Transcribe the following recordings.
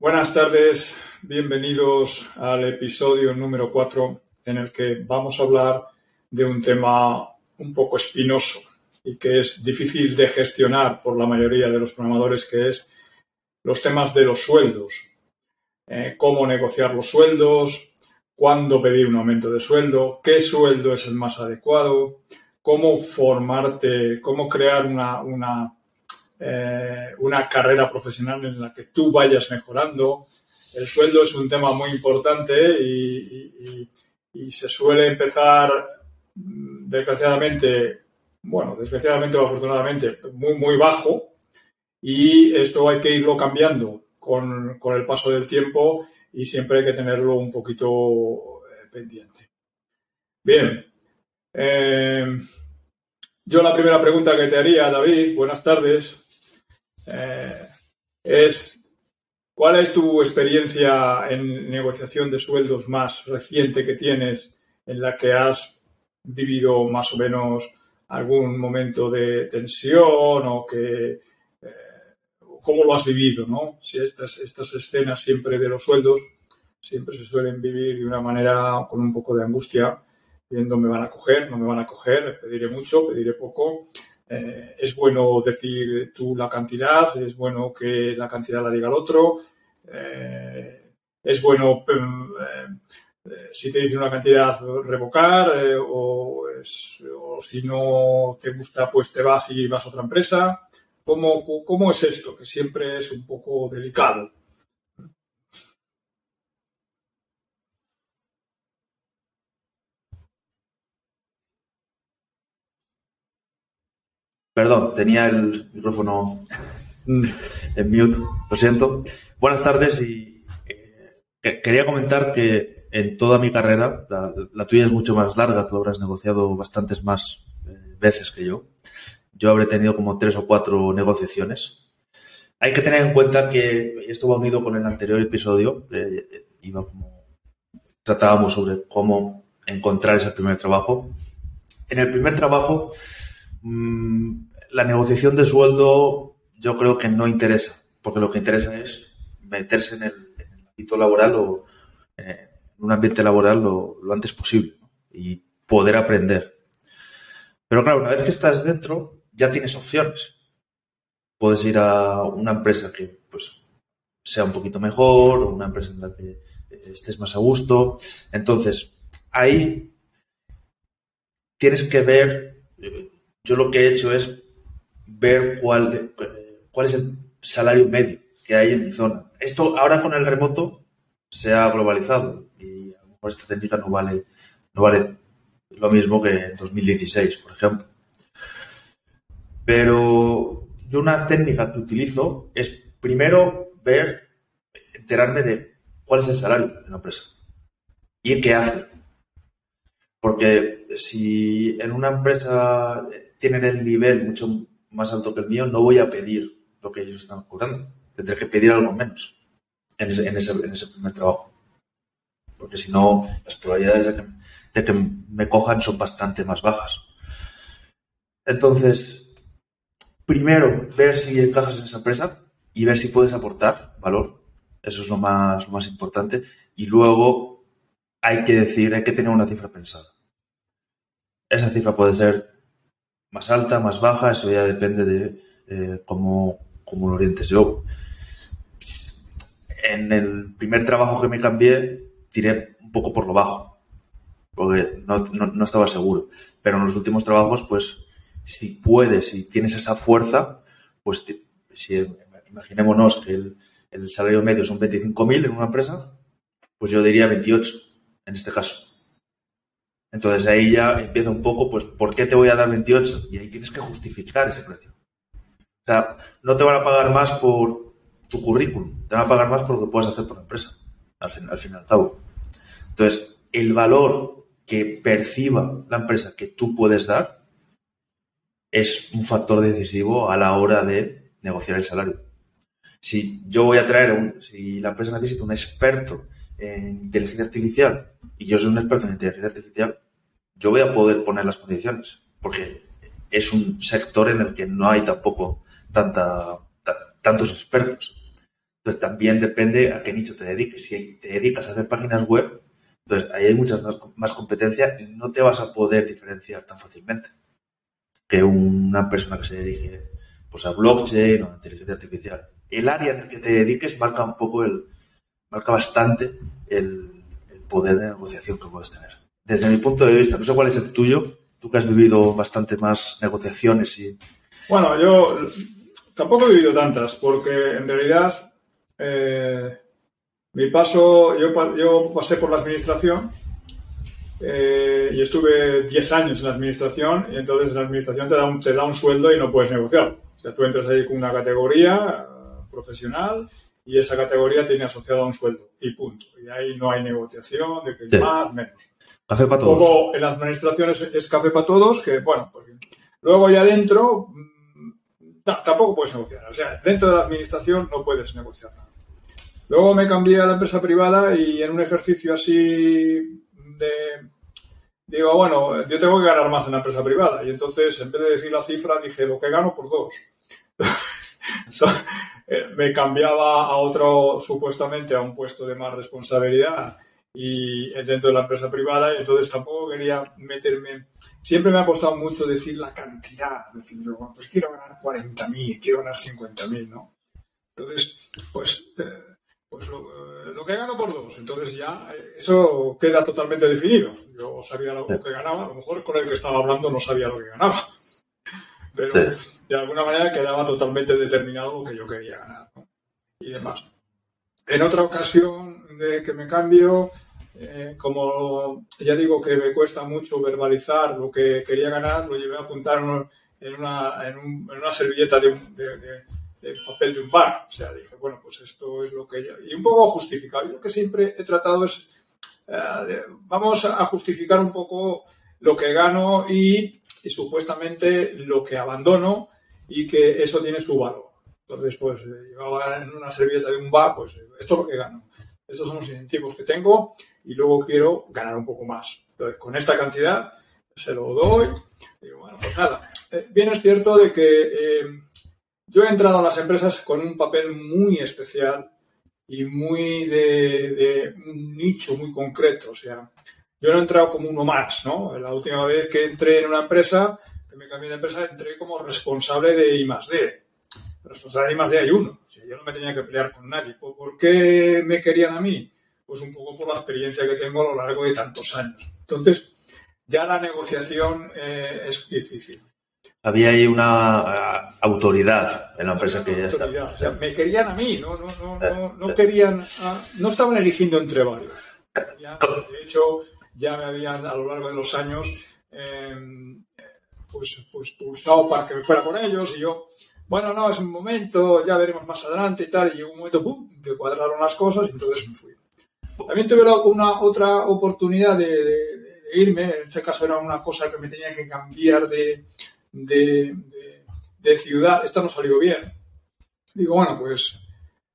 Buenas tardes, bienvenidos al episodio número 4 en el que vamos a hablar de un tema un poco espinoso y que es difícil de gestionar por la mayoría de los programadores, que es los temas de los sueldos. Eh, cómo negociar los sueldos, cuándo pedir un aumento de sueldo, qué sueldo es el más adecuado, cómo formarte, cómo crear una, una, eh, una carrera profesional en la que tú vayas mejorando. El sueldo es un tema muy importante y, se suele empezar, mm, desgraciadamente, bueno, desgraciadamente o afortunadamente, muy, muy bajo y esto hay que irlo cambiando con, con el paso del tiempo y siempre hay que tenerlo un poquito eh, pendiente. Bien. Eh, yo la primera pregunta que te haría, David, buenas tardes, eh, es ¿cuál es tu experiencia en negociación de sueldos más reciente que tienes en la que has vivido más o menos algún momento de tensión o que cómo lo has vivido, ¿no? Si estas, estas escenas siempre de los sueldos siempre se suelen vivir de una manera con un poco de angustia, viendo me van a coger, no me van a coger, pediré mucho, pediré poco. Eh, es bueno decir tú la cantidad, es bueno que la cantidad la diga el otro, eh, es bueno eh, si te dicen una cantidad revocar o, o si no te gusta pues te vas y vas a otra empresa. ¿Cómo, es esto? Que siempre es un poco delicado. Perdón, tenía el micrófono en mute, lo siento. Buenas tardes y eh, quería comentar que en toda mi carrera, la, tuya es mucho más larga, tú habrás negociado bastantes más eh, veces que yo yo habré tenido como tres o cuatro negociaciones. Hay que tener en cuenta que esto va unido con el anterior episodio, eh, iba como, tratábamos sobre cómo encontrar ese primer trabajo. En el primer trabajo, mm, la negociación de sueldo yo creo que no interesa, porque lo que interesa es meterse en el, ámbito laboral o eh, en un ambiente laboral lo, antes posible y poder aprender. Pero claro, una vez que estás dentro, ya tienes opciones. Puedes ir a una empresa que pues, sea un poquito mejor, o una empresa en la que eh, estés más a gusto. Entonces, ahí tienes que ver, yo lo que he hecho es ver cuál, eh, cuál es el salario medio que hay en mi zona. Esto ahora con el remoto se ha globalizado y a lo mejor esta técnica no vale, no vale lo mismo que en 2016, por ejemplo. Pero yo una técnica que utilizo es primero ver, enterarme de cuál es el salario de la empresa y qué hace. Porque si en una empresa tienen el nivel mucho más alto que el mío, no voy a pedir lo que ellos están cobrando. Tendré que pedir algo menos en ese, primer trabajo. Porque si no, las probabilidades de que, me cojan son bastante más bajas. Entonces, primero ver si encajas en esa empresa y ver si puedes aportar valor. Eso es lo más, más importante. Y luego hay que decir, hay que tener una cifra pensada. Esa cifra puede ser más alta, más baja, eso ya depende de eh, cómo, lo orientes. Yo, en el primer trabajo que me cambié, tiré un poco por lo bajo, porque no, estaba seguro. Pero en los últimos trabajos, pues si puedes, si tienes esa fuerza, pues si imaginémonos que el, salario medio son 25.000 en una empresa, pues yo diría 28 en este caso. Entonces ahí ya empieza un poco, pues, ¿por qué te voy a dar 28? Y ahí tienes que justificar ese precio. O sea, no te van a pagar más por tu currículum, te van a pagar más por lo que puedes hacer por la empresa, al fin, al fin y al cabo. Entonces, el valor que perciba la empresa que tú puedes dar es un factor decisivo a la hora de negociar el salario. Si yo voy a traer, un, si la empresa necesita un experto en inteligencia artificial y yo soy un experto en inteligencia artificial, yo voy a poder poner las condiciones, porque es un sector en el que no hay tampoco tantos expertos. Entonces también depende a qué nicho te dediques. Si te dedicas a hacer páginas web, entonces ahí hay mucha más, competencia y no te vas a poder diferenciar tan fácilmente que una persona que se dedique pues, a blockchain o a inteligencia artificial. El área en el que te dediques marca un poco el, marca bastante el, poder de negociación que puedes tener. Desde mi punto de vista, no sé cuál es el tuyo, tú que has vivido bastante más negociaciones y... Bueno, yo tampoco he vivido tantas, porque en realidad eh, mi paso, yo, yo, pasé por la administración eh, y estuve 10 años en la administración y entonces la administración te da, un, te da un sueldo y no puedes negociar. O sea, tú entras ahí con una categoría eh, profesional y esa categoría tiene asociado a un sueldo y punto. Y ahí no hay negociación de que es más, menos. Café para todos. Luego en la administración es, café para todos, que bueno, pues, luego ya dentro mm, tampoco puedes negociar. O sea, dentro de la administración no puedes negociar nada. Luego me cambié a la empresa privada y en un ejercicio así de... Digo, bueno, yo tengo que ganar más en la empresa privada. Y entonces, en vez de decir la cifra, dije lo que gano por dos. Eh, me cambiaba a otro, supuestamente, a un puesto de más responsabilidad y dentro de la empresa privada. Y entonces tampoco quería meterme. Siempre me ha costado mucho decir la cantidad. Decir, pues quiero ganar 40.000, quiero ganar 50.000, ¿no? Entonces, pues eh, pues eh, lo, que gano por dos. Entonces ya eh, eso queda totalmente definido. Yo sabía lo que ganaba, a lo mejor con el que estaba hablando no sabía lo que ganaba. Pero de alguna manera quedaba totalmente determinado lo que yo quería ganar. Y demás. En otra ocasión de que me cambio, eh, como ya digo que me cuesta mucho verbalizar lo que quería ganar, lo llevé a apuntar en una, en una servilleta de, de el papel de un bar. O sea, dije, bueno, pues esto es lo que... Y un poco justificado. Yo lo que siempre he tratado es, eh, vamos a justificar un poco lo que gano y, supuestamente lo que abandono y que eso tiene su valor. Entonces, pues llevaba en una servilleta de un bar, pues esto es lo que gano. Estos son los incentivos que tengo y luego quiero ganar un poco más. Entonces, con esta cantidad se lo doy. Y bueno, pues nada. Eh, bien es cierto de que... Eh, yo he entrado a las empresas con un papel muy especial y muy de, un nicho muy concreto. O sea, yo no he entrado como uno más, ¿no? La última vez que entré en una empresa, que me cambié de empresa, entré como responsable de I más D. Responsable de I más D hay uno. O sea, yo no me tenía que pelear con nadie. ¿Por qué me querían a mí? Pues un poco por la experiencia que tengo a lo largo de tantos años. Entonces, ya la negociación eh, es difícil había ahí una eh, autoridad en la empresa que ya está. O sea, me querían a mí, no, no, no, no, no querían, no estaban eligiendo entre varios. de hecho, ya me habían a lo largo de los años em, pues, pues pulsado para que me fuera con ellos y yo, bueno, no, es un momento, ya veremos más adelante y tal, y un momento, pum, que cuadraron las cosas y entonces me fui. También tuve una otra oportunidad de irme, en este caso era una cosa que me tenía que cambiar de, de, ciudad, esto no salió bien. Digo, bueno, pues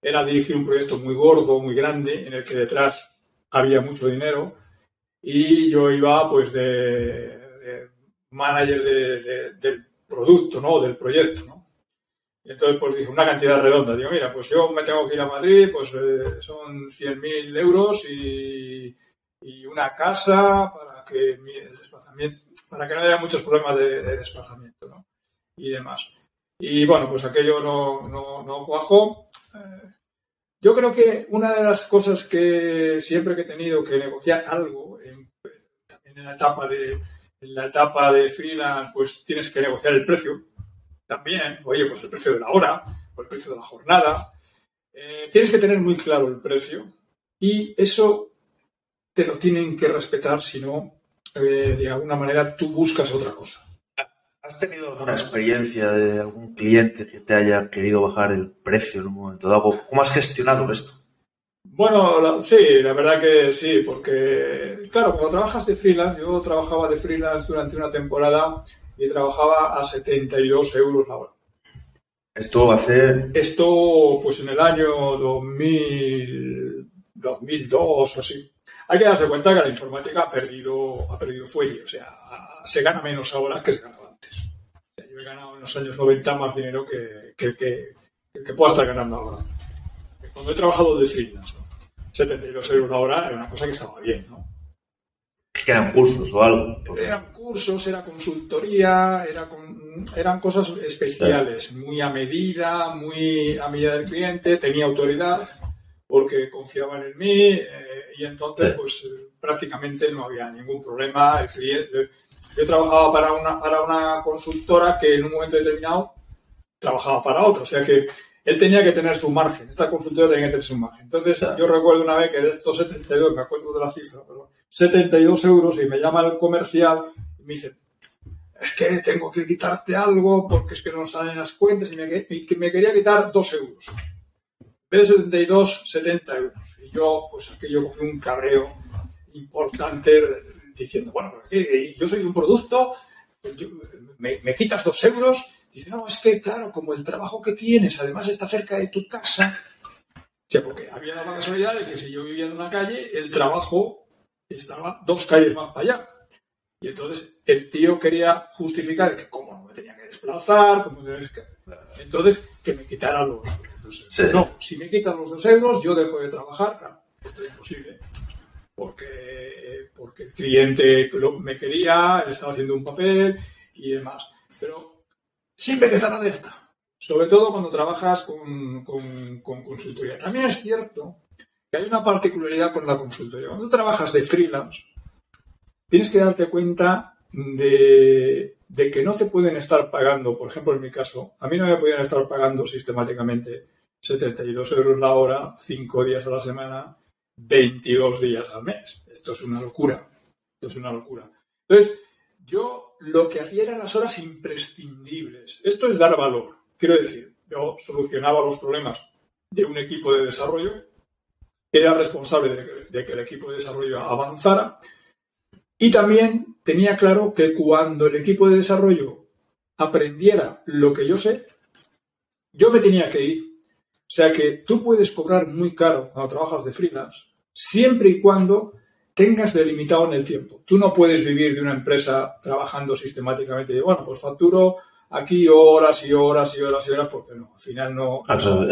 era dirigir un proyecto muy gordo, muy grande, en el que detrás había mucho dinero y yo iba pues de, manager del producto, ¿no? Del proyecto, ¿no? Y entonces pues dije una cantidad redonda. Digo, mira, pues yo me tengo que ir a Madrid, pues eh, son 100.000 euros y, y, una casa para que mi, desplazamiento, para que no haya muchos problemas de, desplazamiento ¿no? y demás. Y bueno, pues aquello no, no, no cuajó. Eh, yo creo que una de las cosas que siempre que he tenido que negociar algo, en, en la etapa de la etapa de freelance, pues tienes que negociar el precio. También, oye, pues el precio de la hora, o el precio de la jornada. Eh, tienes que tener muy claro el precio y eso te lo tienen que respetar, si no, eh, de alguna manera tú buscas otra cosa. ¿Has tenido alguna experiencia de algún cliente que te haya querido bajar el precio en un momento dado? ¿Cómo has gestionado esto? Bueno, sí, la verdad que sí, porque, claro, cuando trabajas de freelance, yo trabajaba de freelance durante una temporada y trabajaba a 72 euros la hora. ¿Esto hace...? Esto, pues en el año 2000, 2002 o así. Hay que darse cuenta que la informática ha perdido, ha perdido fuelle, o sea, se gana menos ahora que se ganaba antes. Yo he ganado en los años 90 más dinero que, que, que, que pueda estar ganando ahora. cuando he trabajado de freelance, 72 euros la hora era una cosa que estaba bien, ¿no? Que eran cursos o algo. Eran cursos, era consultoría, era con, eran cosas especiales, muy a medida, muy a medida del cliente, tenía autoridad porque confiaban en mí eh, y entonces pues prácticamente no había ningún problema. El cliente, yo trabajaba para una, para una consultora que en un momento determinado trabajaba para otra, o sea que él tenía que tener su margen, esta consultora tenía que tener su margen. Entonces yo recuerdo una vez que de estos 72, me acuerdo de la cifra, pero 72 euros y me llama el comercial y me dice, es que tengo que quitarte algo porque es que no salen las cuentas y me, y que me quería quitar 2 euros. En vez de 72, 70 euros. Y yo, pues es que yo cogí un cabreo importante diciendo, bueno, yo soy un producto, me, me quitas 2 euros Dice, no, es que claro, como el trabajo que tienes además está cerca de tu casa, o porque había la casualidad de que si yo vivía en una calle, el trabajo estaba dos calles más para allá. Y entonces el tío quería justificar que cómo no me tenía que desplazar, cómo que... Entonces, que me quitara los, dos euros. No, si me quitan los dos euros, yo dejo de trabajar. Claro, esto es imposible. Porque, porque el cliente me quería, él estaba haciendo un papel y demás. Pero siempre hay que estar alerta, sobre todo cuando trabajas con, consultoría. También es cierto que hay una particularidad con la consultoría. Cuando trabajas de freelance, tienes que darte cuenta de, que no te pueden estar pagando, por ejemplo, en mi caso, a mí no me podían estar pagando sistemáticamente 72 euros la hora, 5 días a la semana, 22 días al mes. Esto es una locura. Esto es una locura. Entonces, yo lo que hacía eran las horas imprescindibles. Esto es dar valor. Quiero decir, yo solucionaba los problemas de un equipo de desarrollo, era responsable de que, el equipo de desarrollo avanzara y también tenía claro que cuando el equipo de desarrollo aprendiera lo que yo sé, yo me tenía que ir. O sea que tú puedes cobrar muy caro cuando trabajas de freelance, siempre y cuando tengas delimitado en el tiempo. Tú no puedes vivir de una empresa trabajando sistemáticamente. Bueno, pues facturo aquí horas y horas y horas y horas porque no, al final no. eso,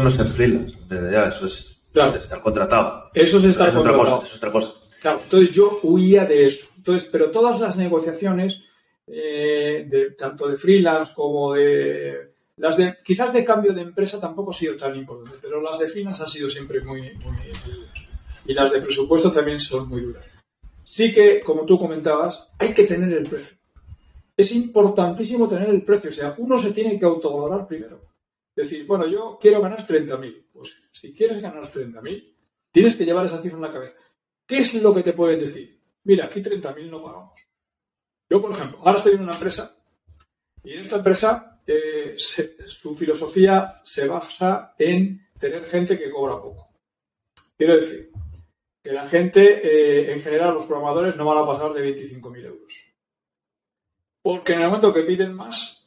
no es ser freelance, eso es estar contratado. Eso es estar contratado. Otra cosa, es otra cosa. Claro, entonces yo huía de eso. Entonces, pero todas las negociaciones, eh, de, tanto de freelance como de las de quizás de cambio de empresa tampoco ha sido tan importante, pero las de freelance han sido siempre muy, muy, muy y las de presupuesto también son muy duras. Sí que, como tú comentabas, hay que tener el precio. Es importantísimo tener el precio, o sea, uno se tiene que autovalorar primero. Decir, bueno, yo quiero ganar 30.000. Pues si quieres ganar 30.000, tienes que llevar esa cifra en la cabeza. ¿Qué es lo que te pueden decir? Mira, aquí 30.000 no pagamos. Yo, por ejemplo, ahora estoy en una empresa y en esta empresa eh, su filosofía se basa en tener gente que cobra poco. Quiero decir, que la gente, eh, en general, los programadores no van a pasar de 25.000 euros. Porque en el momento que piden más,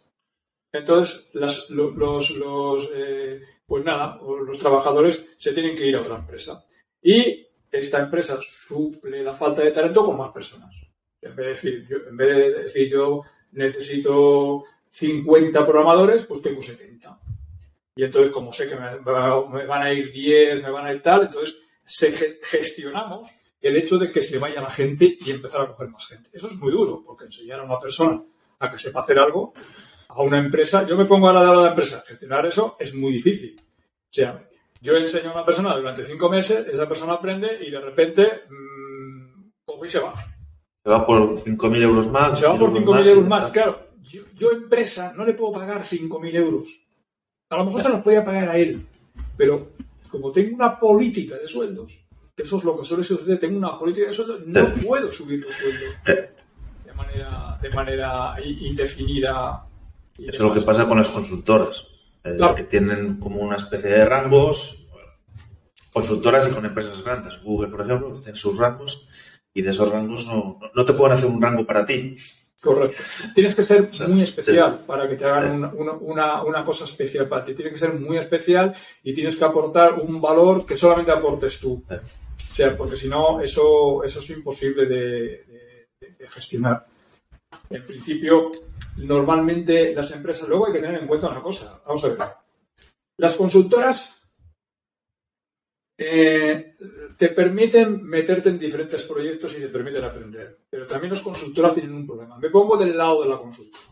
entonces los, los eh, pues nada, los trabajadores se tienen que ir a otra empresa. Y esta empresa suple la falta de talento con más personas. En vez de decir, yo, en vez de decir yo necesito 50 programadores, pues tengo 70. Y entonces, como sé que me, me van a ir 10, me van a ir tal, entonces se gestionamos el hecho de que se vaya la gente y empezar a coger más gente. Eso es muy duro, porque enseñar a una persona a que sepa hacer algo, a una empresa, yo me pongo a la de la empresa, gestionar eso es muy difícil. O sea, yo enseño a una persona durante cinco meses, esa persona aprende y de repente mmm, y se va. Se va por 5.000 euros más. Se va por 5.000 euros más, claro. Yo, yo, empresa no le puedo pagar 5.000 euros. A lo mejor se los podía pagar a él, pero como tengo una política de sueldos, que eso es lo que suele suceder, tengo una política de sueldos, no puedo subir los sueldos de manera, de manera indefinida. Eso es lo que pasa con las consultoras, eh, que tienen como una especie de rangos, consultoras y con empresas grandes. Google, por ejemplo, tiene sus rangos y de esos rangos no, no te pueden hacer un rango para ti. Correcto. Tienes que ser muy especial para que te hagan una, cosa especial para ti. Tienes que ser muy especial y tienes que aportar un valor que solamente aportes tú. O sea, porque si no, eso, eso es imposible de, gestionar. En principio, normalmente las empresas, luego hay que tener en cuenta una cosa. Vamos a ver. Las consultoras eh, te permiten meterte en diferentes proyectos y te permiten aprender. Pero también las consultoras tienen un problema. Me pongo del lado de la consultora.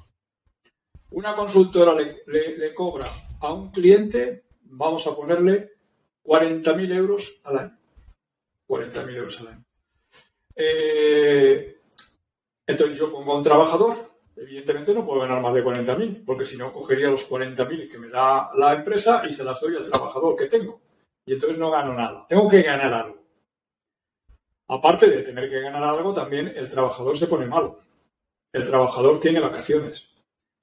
Una consultora le, cobra a un cliente, vamos a ponerle 40.000 euros al año. 40.000 euros al año. Eh, entonces yo pongo a un trabajador, evidentemente no puedo ganar más de 40.000, porque si no cogería los 40.000 que me da la empresa y se las doy al trabajador que tengo y entonces no gano nada. Tengo que ganar algo. Aparte de tener que ganar algo, también el trabajador se pone malo. El trabajador tiene vacaciones.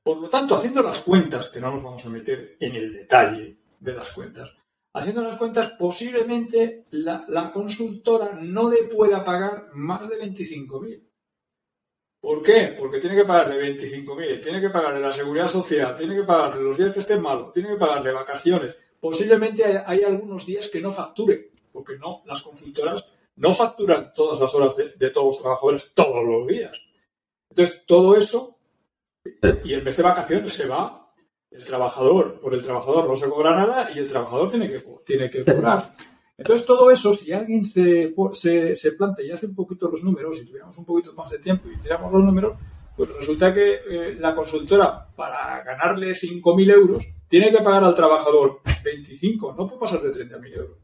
Por lo tanto, haciendo las cuentas, que no nos vamos a meter en el detalle de las cuentas, haciendo las cuentas, posiblemente la, consultora no le pueda pagar más de 25.000. ¿Por qué? Porque tiene que pagarle 25.000, tiene que pagarle la seguridad social, tiene que pagarle los días que estén malos, tiene que pagarle vacaciones, posiblemente hay, algunos días que no facture, porque no, las consultoras no facturan todas las horas de, todos los trabajadores todos los días. Entonces, todo eso, y el mes de vacaciones se va, el trabajador, por el trabajador no se cobra nada y el trabajador tiene que, tiene que cobrar. Entonces, todo eso, si alguien se, se, se plantea y hace un poquito los números, y tuviéramos un poquito más de tiempo y hiciéramos los números, pues resulta que eh, la consultora, para ganarle 5.000 euros, tiene que pagar al trabajador 25, no puede pasar de 30.000 euros.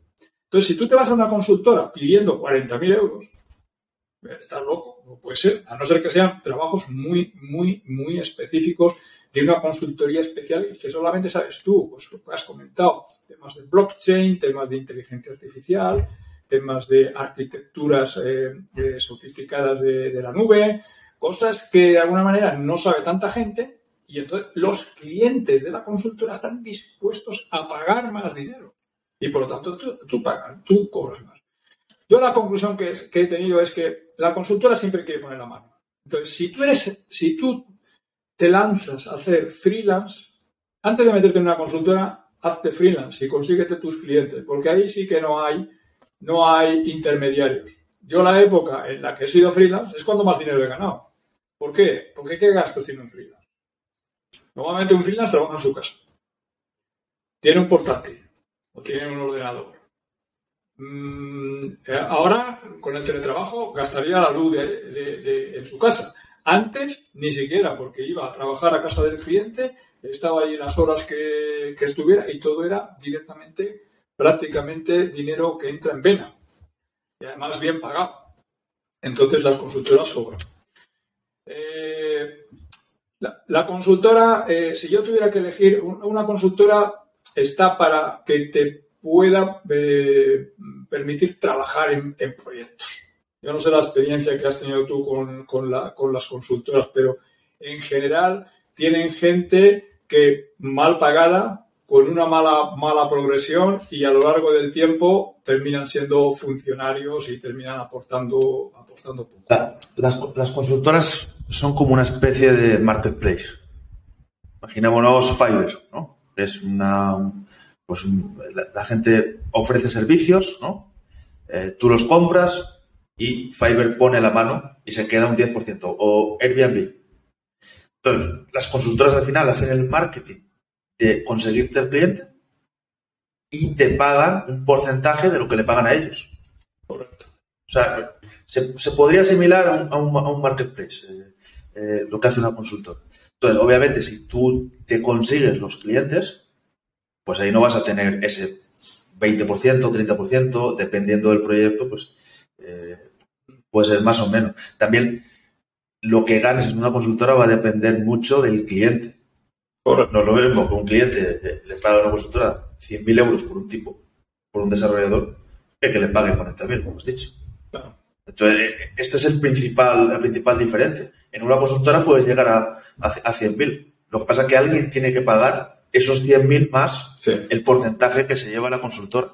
Entonces, si tú te vas a una consultora pidiendo 40.000 euros, estás loco, no puede ser, a no ser que sean trabajos muy, muy, muy específicos de una consultoría especial y que solamente sabes tú, pues lo que has comentado, temas de blockchain, temas de inteligencia artificial, temas de arquitecturas eh, eh, sofisticadas de la nube, cosas que de alguna manera no sabe tanta gente y entonces los clientes de la consultora están dispuestos a pagar más dinero. Y por lo tanto tú, pagas, tú cobras más. Yo la conclusión que, he tenido es que la consultora siempre quiere poner la mano. Entonces, si tú eres, si tú te lanzas a hacer freelance, antes de meterte en una consultora, hazte freelance y consíguete tus clientes, porque ahí sí que no hay, no hay intermediarios. Yo la época en la que he sido freelance es cuando más dinero he ganado. ¿Por qué? Porque ¿qué gastos tiene un freelance? Normalmente un freelance trabaja en su casa. Tiene un portátil o tiene un ordenador. Mm, eh, ahora, con el teletrabajo, gastaría la luz en su casa. Antes, ni siquiera, porque iba a trabajar a casa del cliente, estaba ahí las horas que, estuviera y todo era directamente, prácticamente dinero que entra en vena. Y además bien pagado. Entonces las consultoras sobran. Eh, la, consultora, eh, si yo tuviera que elegir, una consultora está para que te pueda eh, permitir trabajar en, proyectos. Yo no sé la experiencia que has tenido tú con, las consultoras, pero en general tienen gente que mal pagada, con una mala, progresión y a lo largo del tiempo terminan siendo funcionarios y terminan aportando, aportando poco. las, las consultoras son como una especie de marketplace. Imaginémonos Fiverr, ¿no? Es una, pues la, gente ofrece servicios, ¿no? Eh, tú los compras y Fiverr pone la mano y se queda un 10%. O Airbnb. Entonces, las consultoras al final hacen el marketing de conseguirte el cliente y te pagan un porcentaje de lo que le pagan a ellos. Correcto. O sea, se, podría asimilar a un, a un marketplace. Eh, eh, lo que hace una consultora. Entonces, obviamente, si tú te consigues los clientes, pues ahí no vas a tener ese 20%, 30%, dependiendo del proyecto, pues eh, puede ser más o menos. También lo que ganes en una consultora va a depender mucho del cliente. No es lo mismo que un cliente eh, le paga a una consultora 100.000 euros por un tipo, por un desarrollador, que que le pague 40.000, como has dicho. Entonces, este es el principal, la principal diferencia. En una consultora puedes llegar a, a, 100.000. Lo que pasa es que alguien tiene que pagar esos 100.000 más el porcentaje que se lleva la consultora.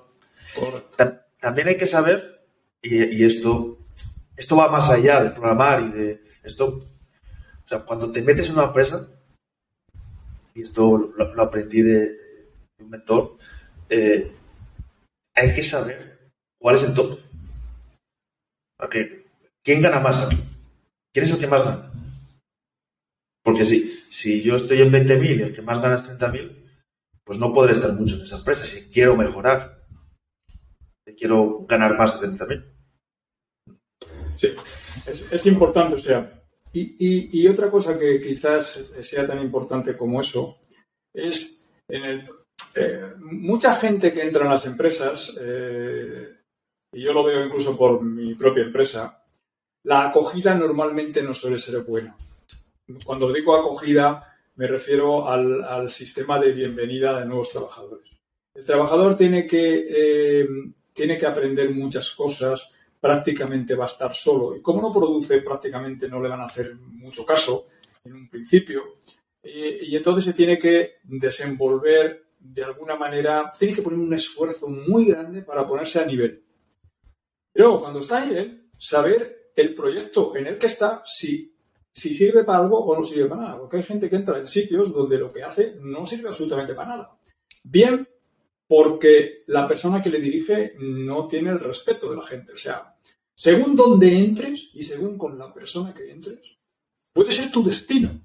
También hay que saber, y, esto, esto va más allá de programar y de esto, o sea, cuando te metes en una empresa, y esto lo, aprendí de, un mentor, eh, hay que saber cuál es el top. ¿Quién gana más aquí? ¿Quién es el que más gana? Porque si, si yo estoy en 20.000 y el que más gana es 30.000, pues no podré estar mucho en esa empresa si quiero mejorar. quiero ganar más de también. Sí, es, importante, o sea, y, otra cosa que quizás sea tan importante como eso es el, eh, mucha gente que entra en las empresas, eh, y yo lo veo incluso por mi propia empresa, la acogida normalmente no suele ser buena. Cuando digo acogida, me refiero al, sistema de bienvenida de nuevos trabajadores. El trabajador tiene que, eh, tiene que aprender muchas cosas, prácticamente va a estar solo. Y como no produce, prácticamente no le van a hacer mucho caso en un principio. y entonces se tiene que desenvolver de alguna manera, tiene que poner un esfuerzo muy grande para ponerse a nivel. Luego, cuando está a nivel, saber el proyecto en el que está, si, si sirve para algo o no sirve para nada. Porque hay gente que entra en sitios donde lo que hace no sirve absolutamente para nada. Bien, porque la persona que le dirige no tiene el respeto de la gente. O sea, según donde entres y según con la persona que entres, puede ser tu destino.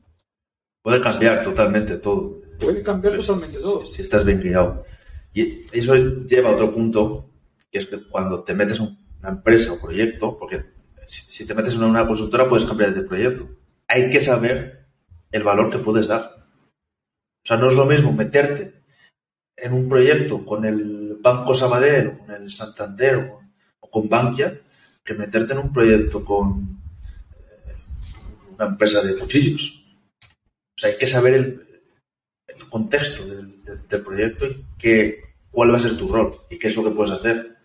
Puede cambiar totalmente todo. Puede cambiar totalmente todo. Si estás bien guiado. Y eso lleva a otro punto, que es que cuando te metes en una empresa o proyecto, porque si te metes en una consultora puedes cambiar de proyecto. Hay que saber el valor que puedes dar. O sea, no es lo mismo meterte en un proyecto con el Banco Sabadell o con el Santander o con, Bankia que meterte en un proyecto con eh, una empresa de cuchillos. O sea, hay que saber el, contexto del, proyecto y que, cuál va a ser tu rol y qué es lo que puedes hacer.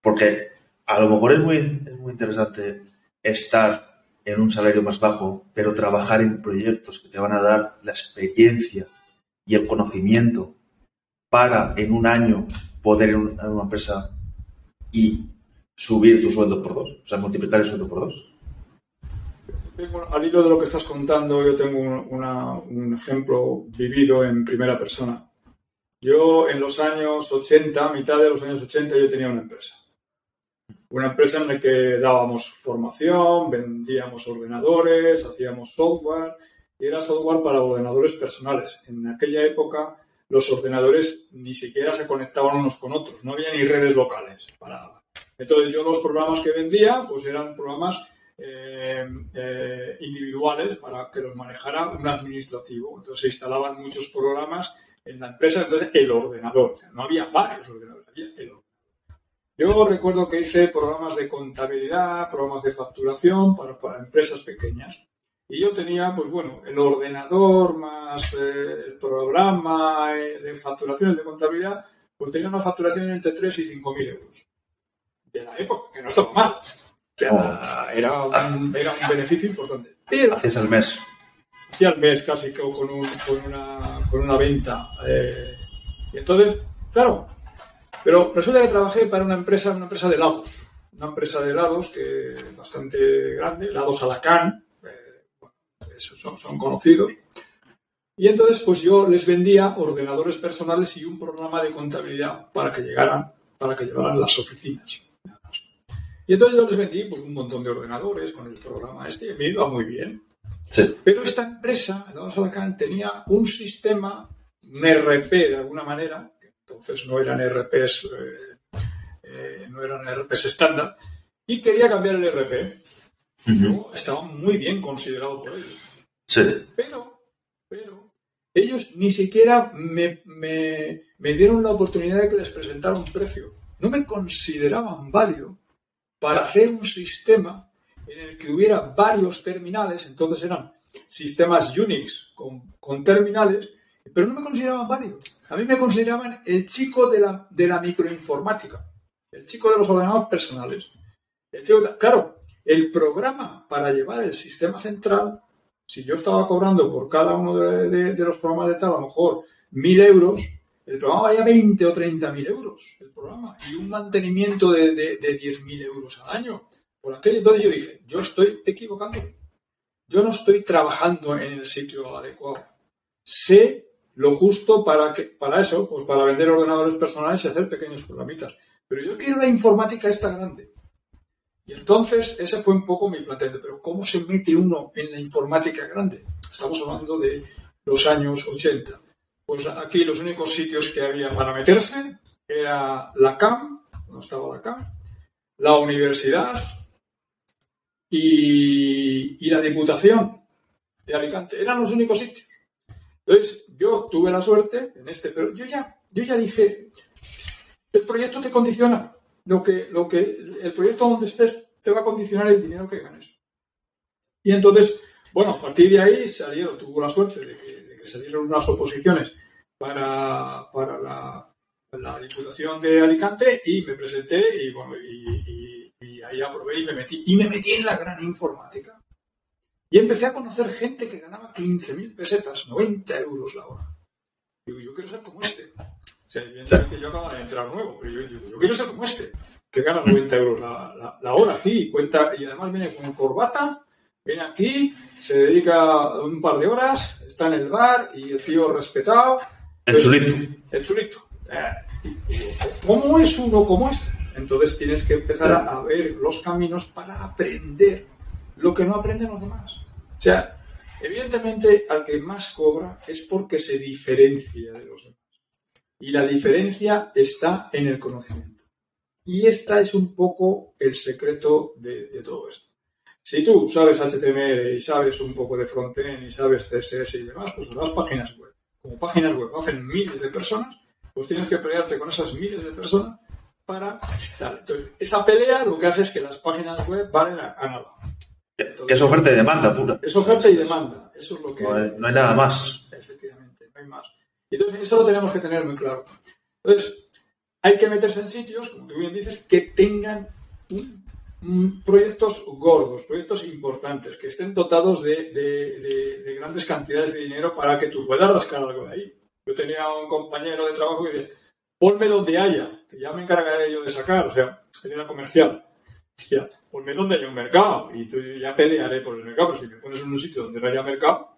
Porque a lo mejor es muy, muy interesante estar en un salario más bajo, pero trabajar en proyectos que te van a dar la experiencia y el conocimiento para en un año poder ir a una empresa y subir tu sueldo por dos, o sea, multiplicar el sueldo por dos al hilo de lo que estás contando, yo tengo un ejemplo vivido en primera persona. Yo en los años 80, mitad de los años 80, yo tenía una empresa. Una empresa en la que dábamos formación, vendíamos ordenadores, hacíamos software y era software para ordenadores personales. En aquella época los ordenadores ni siquiera se conectaban unos con otros, no había ni redes locales para Entonces yo los programas que vendía pues eran programas eh, eh, individuales para que los manejara un administrativo. Entonces se instalaban muchos programas en la empresa, entonces el ordenador, no había varios ordenadores, había el ordenador. Yo recuerdo que hice programas de contabilidad, programas de facturación para, empresas pequeñas. Y yo tenía, pues bueno, el ordenador más eh, el programa de facturación, de contabilidad, pues tenía una facturación entre 3 y 5 mil euros. De la época, que no estaba mal. Oh. era, un, era, un, beneficio importante. Pero, Hacías al mes. Hacía al mes casi con, un, con, una, con una venta. Eh, y entonces, claro, pero resulta que trabajé para una empresa, una empresa de helados. Una empresa de helados que bastante grande, helados Alacán, eh, bueno, esos son, son conocidos. Y entonces, pues yo les vendía ordenadores personales y un programa de contabilidad para que llegaran, para que llevaran las oficinas. Y entonces yo les vendí pues, un montón de ordenadores con el programa este y me iba muy bien. Pero esta empresa, Dados Alacant, tenía un sistema, un RP de alguna manera, entonces no eran RPs, eh, eh, no eran RPs estándar, y quería cambiar el RP. estaba muy bien considerado por ellos. Pero, pero, ellos ni siquiera me, me dieron la oportunidad de que les presentara un precio. No me consideraban válido para hacer un sistema en el que hubiera varios terminales, entonces eran sistemas Unix con, terminales, pero no me consideraban válidos. A mí me consideraban el chico de la, de la microinformática, el chico de los ordenadores personales. claro, el programa para llevar el sistema central, si yo estaba cobrando por cada uno de, los programas de tal, a lo mejor mil euros, el programa valía 20 o 30 mil euros, el programa, y un mantenimiento de, de, de 10 mil euros al año. Por aquello entonces yo dije, yo estoy equivocando. Yo no estoy trabajando en el sitio adecuado. Sé lo justo para, que, para eso, pues para vender ordenadores personales y hacer pequeños programitas. Pero yo quiero la informática esta grande. Y entonces ese fue un poco mi planteamiento. Pero ¿cómo se mete uno en la informática grande? Estamos hablando de los años 80 pues aquí los únicos sitios que había para meterse era la CAM, no estaba de acá, la universidad y, y la Diputación de Alicante. Eran los únicos sitios. Entonces, yo tuve la suerte en este, pero yo ya, yo ya dije, el proyecto te condiciona. Lo que, lo que, el proyecto donde estés te va a condicionar el dinero que ganes. Y entonces, bueno, a partir de ahí salieron, tuvo la suerte de que, salieron unas oposiciones para, para la, Diputación de Alicante y me presenté y bueno, y ahí aprobé y me metí. Y me metí en la gran informática. Y empecé a conocer gente que ganaba 15.000 pesetas, 90 euros la hora. Digo, yo quiero ser como este. O sea, evidentemente yo acabo de entrar nuevo, pero yo, digo, yo quiero ser como este, que gana 90 euros la, la, la hora aquí, cuenta, y además viene con corbata, viene aquí, se dedica un par de horas, está en el bar y el tío respetado. El Pues, chulito. El chulito. Eh, ¿Cómo es uno como este? Entonces tienes que empezar a ver los caminos para aprender lo que no aprenden los demás. O sea, evidentemente al que más cobra es porque se diferencia de los demás. Y la diferencia está en el conocimiento. Y esta es un poco el secreto de, todo esto. Si tú sabes HTML y sabes un poco de frontend y sabes CSS y demás, pues harás páginas web. Como páginas web hacen miles de personas, pues tienes que pelearte con esas miles de personas para esa pelea lo que hace es que las páginas web valen a nada. Que es oferta y demanda pura. Es oferta y demanda. Eso es lo que. No hay, no hay nada más. Efectivamente, no hay más. Entonces, eso lo tenemos que tener muy claro. Entonces, hay que meterse en sitios, como tú bien dices, que tengan un, un, proyectos gordos, proyectos importantes, que estén dotados de, de, de, de, grandes cantidades de dinero para que tú puedas rascar algo de ahí. Yo tenía un compañero de trabajo que dice, ponme donde haya, que ya me encargaré yo de sacar, o sea, era comercial. Hostia, ponme donde haya un mercado y tú ya pelearé por el mercado, pero si me pones en un sitio donde no haya mercado,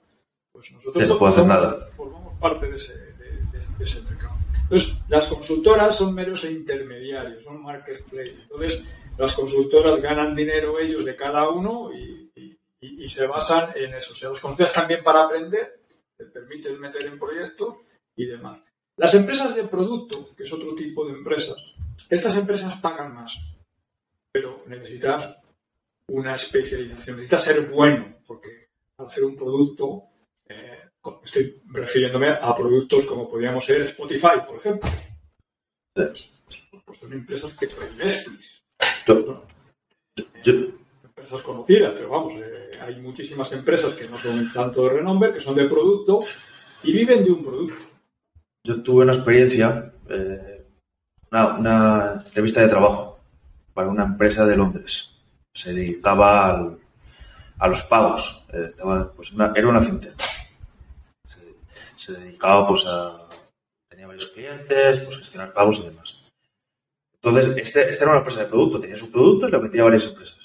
pues nosotros no formamos, nada. formamos parte de ese, de, de- de ese mercado. Entonces, las consultoras son meros intermediarios, son marketplace. Entonces, las consultoras ganan dinero ellos de cada uno y- y se basan en eso. O sea, las consultoras también para aprender, te permiten meter en proyectos y demás. Las empresas de producto, que es otro tipo de empresas, estas empresas pagan más, pero necesitas una especialización, necesitas ser bueno, porque al hacer un producto, eh, estoy refiriéndome a productos como podríamos ser Spotify, por ejemplo. Pues, pues son empresas que traen Netflix, Yo, yo, empresas conocidas, pero vamos, eh, hay muchísimas empresas que no son tanto de renombre, que son de producto y viven de un producto. yo tuve una experiencia, eh, una, una entrevista de trabajo para una empresa de Londres. Se dedicaba al- a los pagos. Eh, estaba, pues, una- era una fintech. Se, se dedicaba pues a... Tenía varios clientes, pues gestionar pagos y demás. Entonces, este, esta era una empresa de producto. Tenía su producto y lo vendía a varias empresas.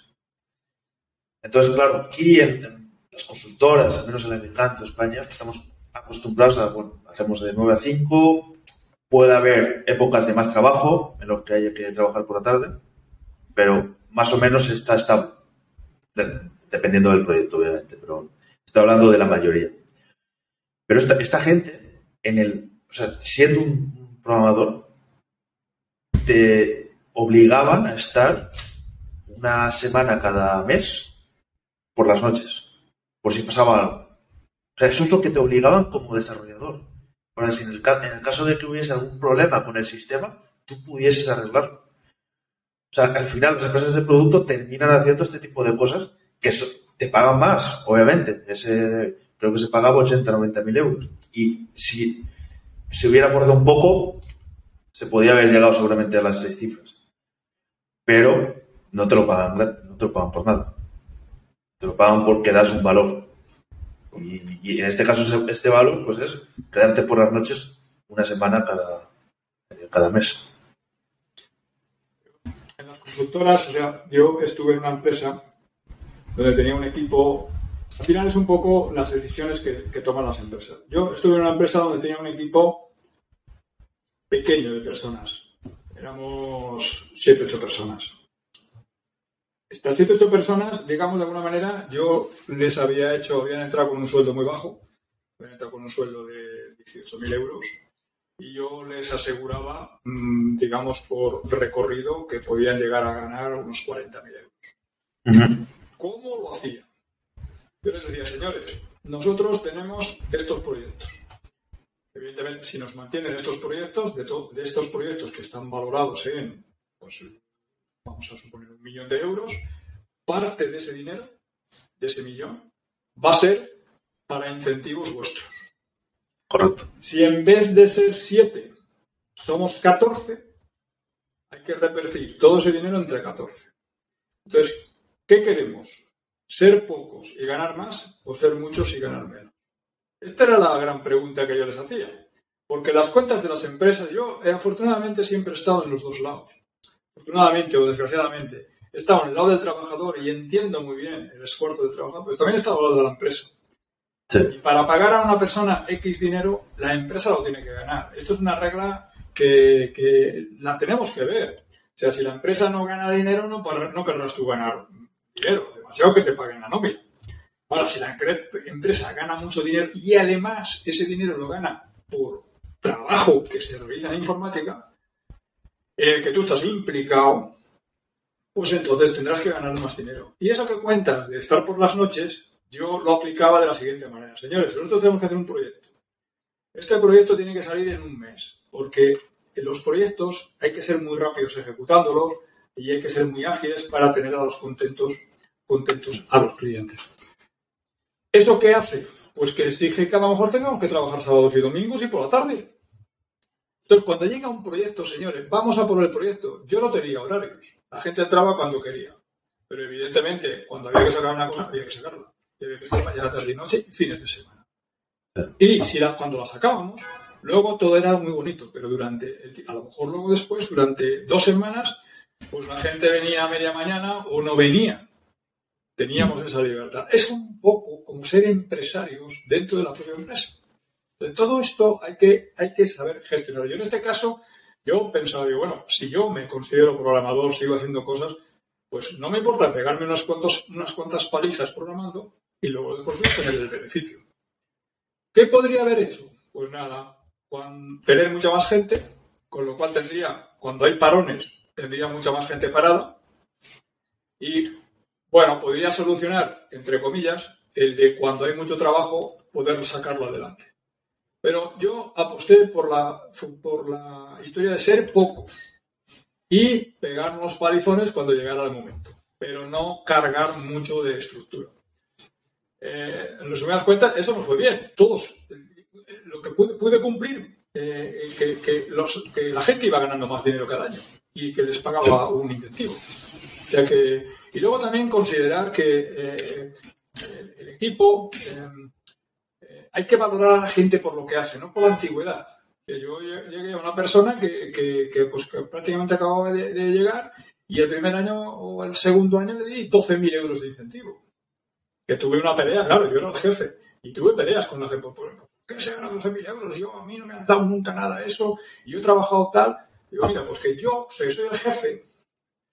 Entonces, claro, aquí en, en las consultoras, al menos en el Alicante, España, estamos acostumbrados a, bueno, hacemos de 9 a 5, puede haber épocas de más trabajo en los que haya que trabajar por la tarde, pero más o menos está de- dependiendo del proyecto, obviamente, pero estoy hablando de la mayoría. Pero esta, esta gente, en el, o sea, siendo un, programador, te obligaban a estar una semana cada mes por las noches, por si pasaba algo. O sea, eso es lo que te obligaban como desarrollador. Para si en el, en el caso de que hubiese algún problema con el sistema, tú pudieses arreglarlo. O sea, al final las empresas de producto terminan haciendo este tipo de cosas que te pagan más, obviamente. Ese, creo que se pagaba 80, 90 mil euros. Y si se hubiera forzado un poco, se podía haber llegado seguramente a las seis cifras. Pero no te lo pagan, no te lo pagan por nada. Te lo pagan porque das un valor. Y, y en este caso, este valor, pues es quedarte por las noches una semana cada, cada mes. O sea, yo estuve en una empresa donde tenía un equipo. Al final es un poco las decisiones que, que toman las empresas. Yo estuve en una empresa donde tenía un equipo pequeño de personas. Éramos 7, 8 personas. Estas 7, 8 personas, digamos de alguna manera, yo les había hecho, habían entrado con un sueldo muy bajo, habían entrado con un sueldo de 18.000 euros y yo les aseguraba, mm, digamos, por recorrido, que podían llegar a ganar unos 40.000 euros. ¿Cómo lo hacía? Yo les decía, señores, nosotros tenemos estos proyectos. Evidentemente, si nos mantienen estos proyectos, de, de estos proyectos que están valorados en, pues, vamos a suponer, un millón de euros, parte de ese dinero, de ese millón, va a ser para incentivos vuestros. Si en vez de ser 7 somos 14, hay que repartir todo ese dinero entre 14. Entonces, ¿qué queremos? ¿Ser pocos y ganar más o ser muchos y ganar menos? Esta era la gran pregunta que yo les hacía. Porque las cuentas de las empresas, yo eh, afortunadamente siempre he estado en los dos lados. Afortunadamente o desgraciadamente, he estado en el lado del trabajador y entiendo muy bien el esfuerzo de trabajar, pero también he estado al lado de la empresa. Para pagar a una persona X dinero, la empresa lo tiene que ganar. Esto es una regla que, la tenemos que ver. O sea, si la empresa no gana dinero, no, no querrás tú ganar dinero. Demasiado que te paguen la nómina. Ahora, si la empresa gana mucho dinero y además ese dinero lo gana por trabajo que se realiza en informática, el que tú estás implicado, pues entonces tendrás que ganar más dinero. Y eso que cuentas de estar por las noches, yo lo aplicaba de la siguiente manera. Señores, nosotros tenemos que hacer un proyecto. Este proyecto tiene que salir en un mes, porque en los proyectos hay que ser muy rápidos ejecutándolos y hay que ser muy ágiles para tener a los contentos, contentos a los clientes. ¿Eso qué hace? Pues que exige que a lo mejor tengamos que trabajar sábados y domingos y por la tarde. Entonces, cuando llega un proyecto, señores, vamos a por el proyecto. Yo no tenía horarios. La gente entraba cuando quería. Pero evidentemente, cuando había que sacar una cosa, había que sacarla estar mañana, tarde y noche y fines de semana. Y si cuando la sacábamos, luego todo era muy bonito, pero durante, a lo mejor luego después, durante dos semanas, pues la gente venía a media mañana o no venía. Teníamos esa libertad. Es un poco como ser empresarios dentro de la propia empresa. De todo esto hay que, hay que saber gestionar. Yo en este caso, yo pensaba, digo, bueno, si yo me considero programador, sigo haciendo cosas, pues no me importa pegarme unas, unas cuantas palizas programando, y luego después tener el beneficio. ¿Qué podría haber hecho? Pues nada, tener mucha más gente, con lo cual tendría, cuando hay parones, tendría mucha más gente parada y, bueno, podría solucionar, entre comillas, el de cuando hay mucho trabajo, poder sacarlo adelante. Pero yo aposté por la, por la historia de ser pocos y pegarnos palizones cuando llegara el momento, pero no cargar mucho de estructura eh, en resumidas cuentas, eso no fue bien. Todos, lo que pude, cumplir, eh, que, la gente iba ganando más dinero cada año y que les pagaba un incentivo. O sea que, y luego también considerar que eh, el, equipo eh, hay que valorar a la gente por lo que hace, no por la antigüedad. Que yo llegué a una persona que, pues, prácticamente acababa de, de, llegar y el primer año o el segundo año le di 12.000 euros de incentivo que tuve una pelea, claro, yo era el jefe, y tuve peleas con la gente, ¿por qué se ganan 12.000 euros? Yo, a mí no me han dado nunca nada eso, y yo he trabajado tal. Digo, mira, pues que yo, que soy el jefe,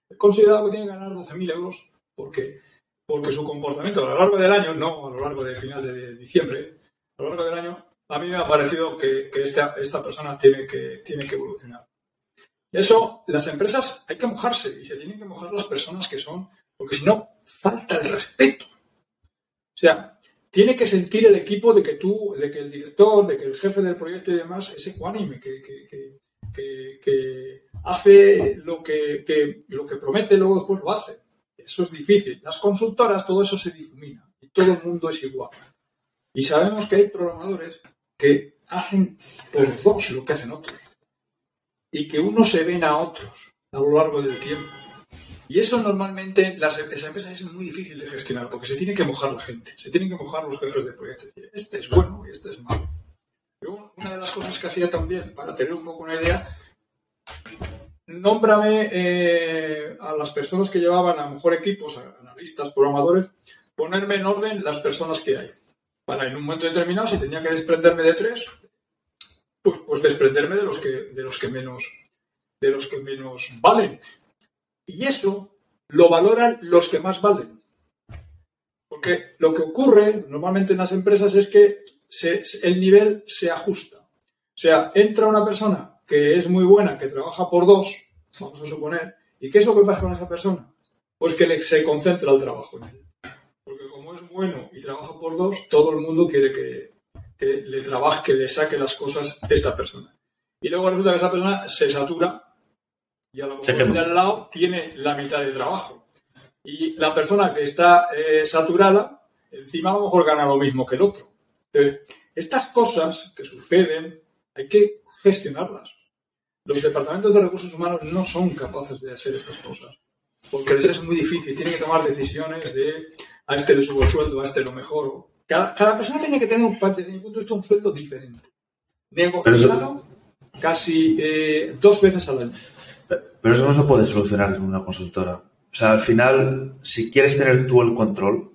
he considerado que tiene que ganar 12.000 euros porque, porque su comportamiento a lo largo del año, no a lo largo del final de diciembre, a lo largo del año, a mí me ha parecido que, esta, persona tiene que, tiene que evolucionar. Eso, las empresas hay que mojarse y se tienen que mojar las personas que son, porque si no, falta el respeto. O sea, tiene que sentir el equipo de que tú, de que el director, de que el jefe del proyecto y demás es ecuánime, que, que, hace lo que, lo que promete, luego después lo hace. Eso es difícil. Las consultoras, todo eso se difumina y todo el mundo es igual. Y sabemos que hay programadores que hacen por dos lo que hacen otros y que unos se ven a otros a lo largo del tiempo. Y eso normalmente las, esa empresa es muy difícil de gestionar porque se tiene que mojar la gente, se tienen que mojar los jefes de proyecto. Este es bueno y este es malo. una de las cosas que hacía también, para tener un poco una idea, nómbrame eh, a las personas que llevaban a mejor equipos, analistas, programadores, ponerme en orden las personas que hay. Para en un momento determinado, si tenía que desprenderme de tres, pues, pues desprenderme de los que, de los que menos de los que menos valen. Y eso lo valoran los que más valen. Porque lo que ocurre normalmente en las empresas es que el nivel se ajusta. O sea, entra una persona que es muy buena, que trabaja por dos, vamos a suponer, ¿y qué es lo que pasa con esa persona? Pues que se concentra el trabajo en él. Porque como es bueno y trabaja por dos, todo el mundo quiere que, le trabaje, que le saque las cosas esta persona. Y luego resulta que esa persona se satura y a lo mejor de al lado tiene la mitad de trabajo. Y la persona que está eh, saturada, encima a lo mejor gana lo mismo que el otro. estas cosas que suceden hay que gestionarlas. Los departamentos de recursos humanos no son capaces de hacer estas cosas, porque les es muy difícil. Tienen que tomar decisiones de a este le subo el sueldo, a este lo mejoro. Cada, persona tiene que tener, desde mi punto de vista, un sueldo diferente. Negociado casi eh, dos veces al año. Pero eso no se puede solucionar en una consultora. O sea, al final, si quieres tener tú el control,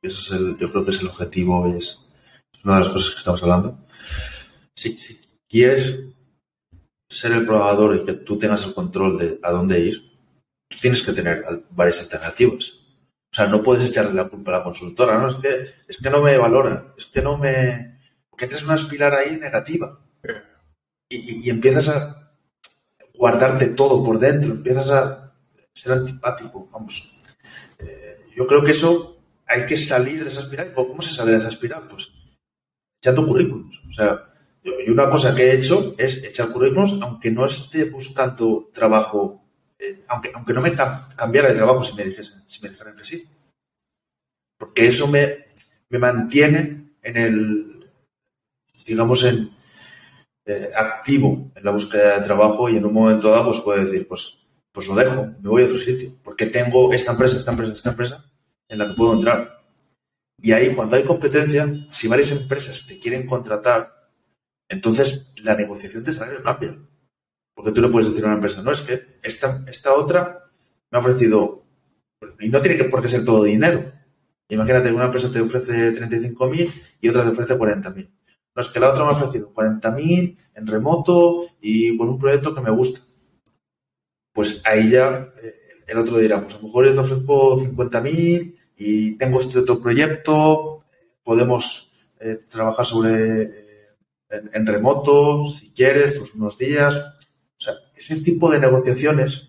eso es el, yo creo que es el objetivo, es una de las cosas que estamos hablando. Si, si quieres ser el programador y que tú tengas el control de a dónde ir, tú tienes que tener varias alternativas. O sea, no puedes echarle la culpa a la consultora, ¿no? Es que, es que no me valora, es que no me... Porque tienes una espiral ahí negativa. Y, y, empiezas a guardarte todo por dentro, empiezas a ser antipático, vamos. Eh, yo creo que eso hay que salir de esa espiral. ¿Cómo se sale de esa espiral? Pues echando currículums. O sea, y una cosa que he hecho es echar currículums, aunque no esté buscando trabajo, eh, aunque, aunque no me cambiara de trabajo si me, dijesen, si me dijeran que sí. Porque eso me, me mantiene en el, digamos, en eh, activo en la búsqueda de trabajo y en un momento dado pues puedo decir, pues, pues lo dejo, me voy a otro sitio, porque tengo esta empresa, esta empresa, esta empresa en la que puedo entrar. Y ahí, cuando hay competencia, si varias empresas te quieren contratar, entonces la negociación de salario cambia. Porque tú no puedes decir a una empresa, no, es que esta, esta otra me ha ofrecido, y no tiene por qué ser todo dinero. Imagínate que una empresa te ofrece 35.000 y otra te ofrece 40.000. No, es que la otra me ha ofrecido 40.000 en remoto y con un proyecto que me gusta. Pues ahí ya eh, el otro dirá, pues a lo mejor yo te ofrezco 50.000 y tengo este otro proyecto, podemos eh, trabajar sobre en, remoto, si quieres, pues unos días. O sea, ese tipo de negociaciones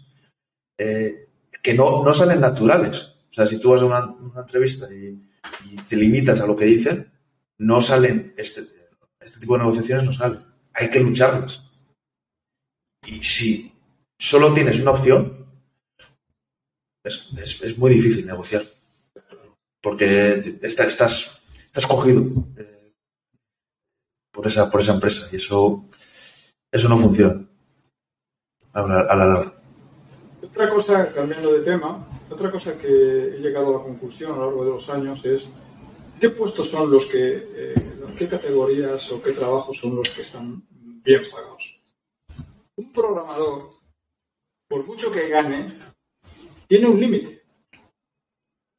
eh, que no, no, salen naturales. O sea, si tú vas a una, entrevista y, te limitas a lo que dicen, no salen, este, este tipo de negociaciones no salen. Hay que lucharlas. Y si solo tienes una opción, es, es, muy difícil negociar. Porque estás, estás cogido. Eh, por esa, por esa empresa y eso, eso no funciona a la, larga. Otra cosa, cambiando de tema, otra cosa que he llegado a la conclusión a lo largo de los años es qué puestos son los que, eh, qué categorías o qué trabajos son los que están bien pagados. Un programador, por mucho que gane, tiene un límite.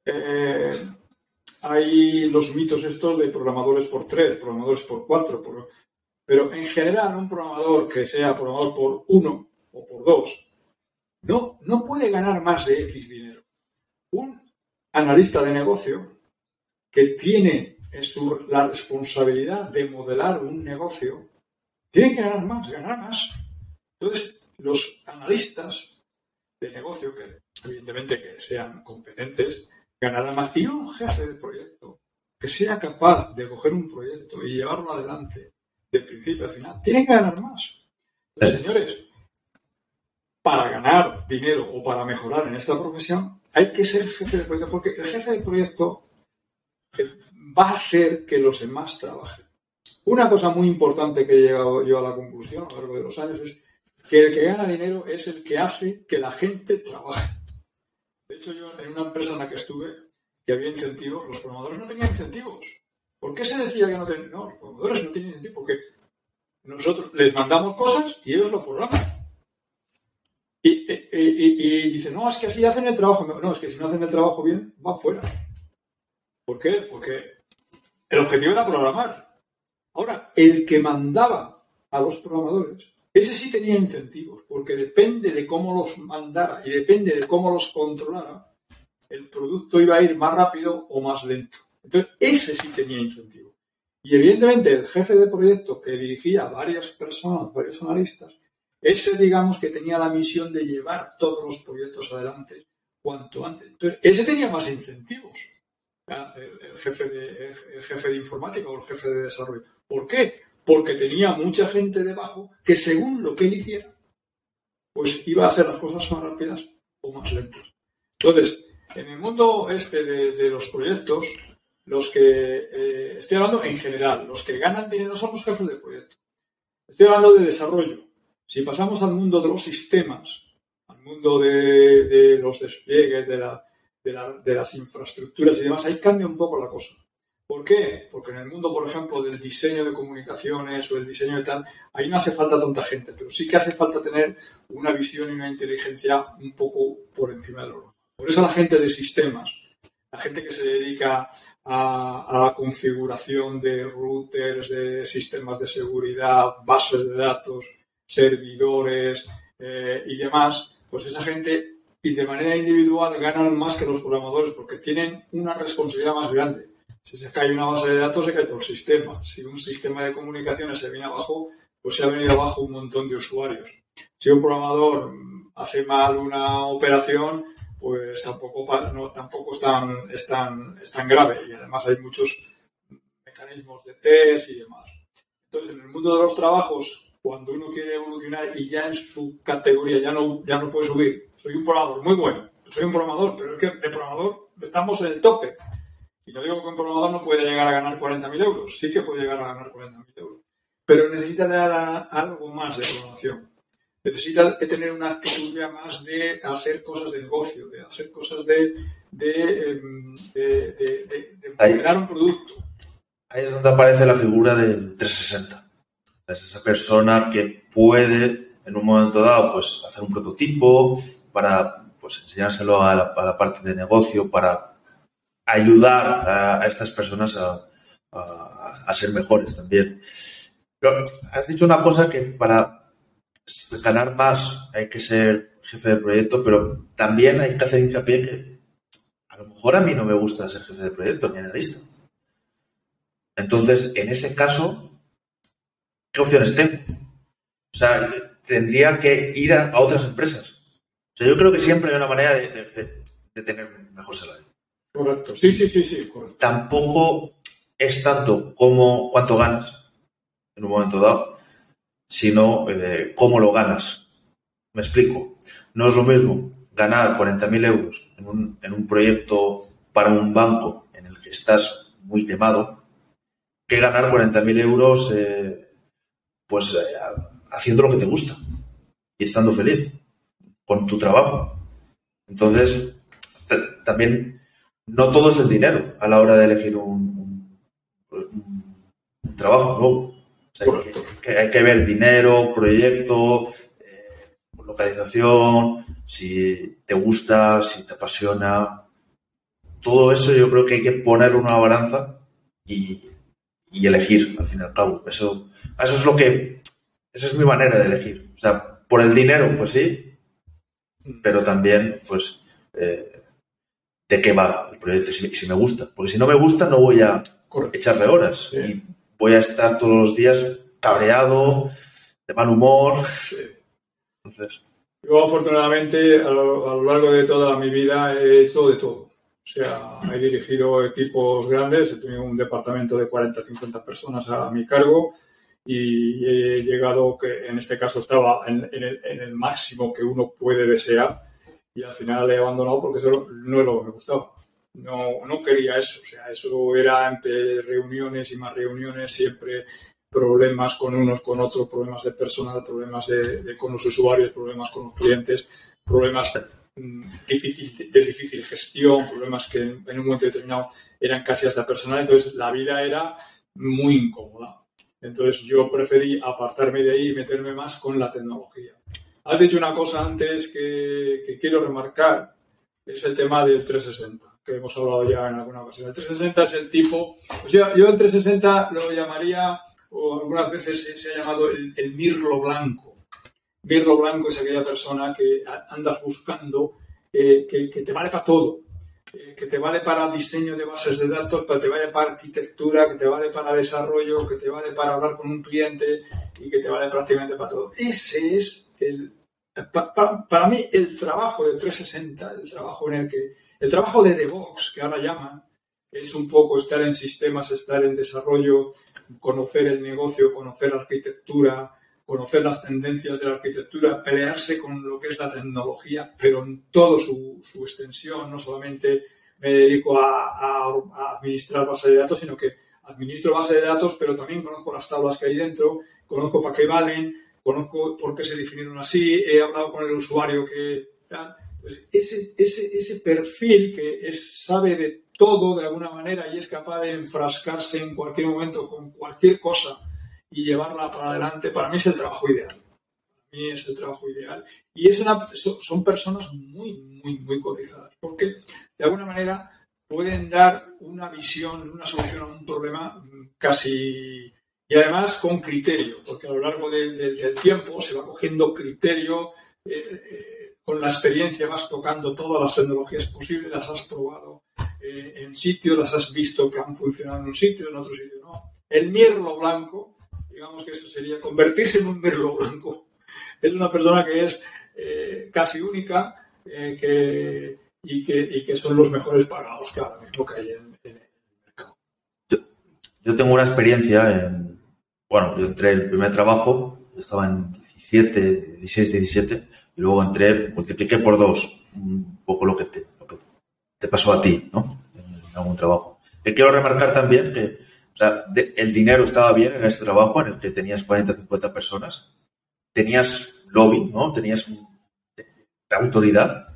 Eh, hay los mitos estos de programadores por tres, programadores por cuatro, pero en general un programador que sea programador por uno o por dos no, no puede ganar más de X dinero. Un analista de negocio que tiene la responsabilidad de modelar un negocio tiene que ganar más, ganar más. Entonces, los analistas de negocio, que evidentemente que sean competentes, ganará más. Y un jefe de proyecto que sea capaz de coger un proyecto y llevarlo adelante de principio a final, tiene que ganar más. señores, para ganar dinero o para mejorar en esta profesión, hay que ser jefe de proyecto, porque el jefe de proyecto va a hacer que los demás trabajen. Una cosa muy importante que he llegado yo a la conclusión a lo largo de los años es que el que gana dinero es el que hace que la gente trabaje. De hecho, yo en una empresa en la que estuve, que había incentivos, los programadores no tenían incentivos. ¿Por qué se decía que no tenían? No, los programadores no tienen incentivos porque nosotros les mandamos cosas y ellos lo programan. Y, y, dicen, no, es que así hacen el trabajo. No, es que si no hacen el trabajo bien, van fuera. ¿Por qué? Porque el objetivo era programar. Ahora, el que mandaba a los programadores ese sí tenía incentivos, porque depende de cómo los mandara y depende de cómo los controlara, el producto iba a ir más rápido o más lento. Entonces, ese sí tenía incentivo. Y evidentemente el jefe de proyecto que dirigía a varias personas, varios analistas, ese digamos que tenía la misión de llevar todos los proyectos adelante cuanto antes. Entonces, ese tenía más incentivos, el, jefe de, el jefe de informática o el jefe de desarrollo. ¿Por qué? Porque tenía mucha gente debajo que según lo que él hiciera, pues iba a hacer las cosas más rápidas o más lentas. Entonces, en el mundo este de, los proyectos, los que eh, estoy hablando en general, los que ganan dinero son los jefes de proyecto. Estoy hablando de desarrollo. Si pasamos al mundo de los sistemas, al mundo de, los despliegues, de, de, las infraestructuras y demás, ahí cambia un poco la cosa. ¿Por qué? Porque en el mundo, por ejemplo, del diseño de comunicaciones o el diseño de tal, ahí no hace falta tanta gente, pero sí que hace falta tener una visión y una inteligencia un poco por encima de lo Por eso la gente de sistemas, la gente que se dedica a, la configuración de routers, de sistemas de seguridad, bases de datos, servidores eh, y demás, pues esa gente y de manera individual ganan más que los programadores porque tienen una responsabilidad más grande. Si se cae una base de datos, se cae todo el sistema. Si un sistema de comunicaciones se viene abajo, pues se ha venido abajo un montón de usuarios. Si un programador hace mal una operación, pues tampoco, no, tampoco es, tan, es, tan, es tan grave. Y además hay muchos mecanismos de test y demás. Entonces, en el mundo de los trabajos, cuando uno quiere evolucionar y ya en su categoría ya no, ya no puede subir. Soy un programador muy bueno, soy un programador, pero es que de programador estamos en el tope. Y no digo que un programador no puede llegar a ganar 40.000 euros, sí que puede llegar a ganar 40.000 euros. Pero necesita dar algo más de programación. Necesita tener una actitud ya más de hacer cosas de negocio, de hacer cosas de, de, em, de, de, un producto. Ahí es donde aparece la figura del 360 es esa persona que puede en un momento dado pues hacer un prototipo para pues enseñárselo a la, parte de negocio para ayudar a, estas personas a, ser mejores también. Pero has dicho una cosa que para ganar más hay que ser jefe de proyecto, pero también hay que hacer hincapié que a lo mejor a mí no me gusta ser jefe de proyecto ni analista. Entonces, en ese caso, ¿qué opciones tengo? O sea, tendría que ir a, otras empresas. O sea, yo creo que siempre hay una manera de, tener mejor salario. Correcto, sí, sí, sí, sí, correcto. Tampoco es tanto como cuánto ganas en un momento dado, sino eh, cómo lo ganas. Me explico. No es lo mismo ganar 40.000 euros en un, en un proyecto para un banco en el que estás muy quemado que ganar 40.000 euros eh, pues eh, haciendo lo que te gusta y estando feliz con tu trabajo. Entonces, también no todo es el dinero a la hora de elegir un, trabajo nuevo. hay, que, ver dinero, proyecto, eh, localización, si te gusta, si te apasiona. Todo eso yo creo que hay que ponerlo en una balanza y, y elegir, al fin y al cabo. Eso eso es lo que, esa es mi manera de elegir. O sea, por el dinero, pues sí, pero también, pues, eh, de qué va el proyecto y si, me gusta. Porque si no me gusta, no voy a echarle horas y voy a estar todos los días cabreado, de mal humor. Entonces. Yo, afortunadamente, a lo, largo de toda mi vida he hecho de todo. O sea, he dirigido equipos grandes, he tenido un departamento de 40 50 personas a mi cargo, y he llegado, que en este caso estaba en, el, máximo que uno puede desear y al final he abandonado porque eso no es lo que me gustaba. No, no quería eso, o sea, eso era entre reuniones y más reuniones, siempre problemas con unos, con otros, problemas de personal, problemas de, con los usuarios, problemas con los clientes, problemas mm, difícil, de difícil gestión, problemas que en un momento determinado eran casi hasta personal, entonces la vida era muy incómoda. Entonces yo preferí apartarme de ahí y meterme más con la tecnología. Has dicho una cosa antes que, quiero remarcar, es el tema del 360, que hemos hablado ya en alguna ocasión. El 360 es el tipo, o sea, yo el 360 lo llamaría, o algunas veces se, ha llamado el, mirlo blanco. Mirlo blanco es aquella persona que andas buscando que, que te vale para todo. Eh, que te vale para diseño de bases de datos, que te vale para arquitectura, que te vale para desarrollo, que te vale para hablar con un cliente y que te vale prácticamente para todo. Ese es el, para mí el trabajo de 360, el trabajo en el que, el trabajo de DevOps, que ahora llaman, es un poco estar en sistemas, estar en desarrollo, conocer el negocio, conocer arquitectura, conocer las tendencias de la arquitectura, pelearse con lo que es la tecnología, pero en toda su, extensión, no solamente me dedico a, administrar bases de datos, sino que administro bases de datos, pero también conozco las tablas que hay dentro, conozco para qué valen, conozco por qué se definieron así, he hablado con el usuario que... Pues ese, ese, ese perfil que sabe de todo de alguna manera y es capaz de enfrascarse en cualquier momento con cualquier cosa y llevarla para adelante, para mí es el trabajo ideal. Para mí es el trabajo ideal. Y es una, son personas muy, muy, muy cotizadas, porque de alguna manera pueden dar una visión, una solución a un problema casi... Y además con criterio, porque a lo largo del tiempo se va cogiendo criterio. Eh, eh, con la experiencia vas tocando todas las tecnologías posibles, las has probado eh, en sitio, las has visto que han funcionado en un sitio, en otro sitio no. El mirlo blanco, digamos que eso sería convertirse en un mirlo blanco. Es una persona que es eh, casi única eh, que, y, que, son los mejores pagados que ahora que hay en, el mercado. Yo, tengo una experiencia en, bueno, yo entré el primer trabajo, estaba en 17, 16, 17 y luego entré, multipliqué por dos un poco lo que te, te pasó a ti, ¿no? En, algún trabajo. Y quiero remarcar también que el dinero estaba bien en este trabajo en el que tenías 40, 50 personas, tenías lobby, ¿no? Tenías autoridad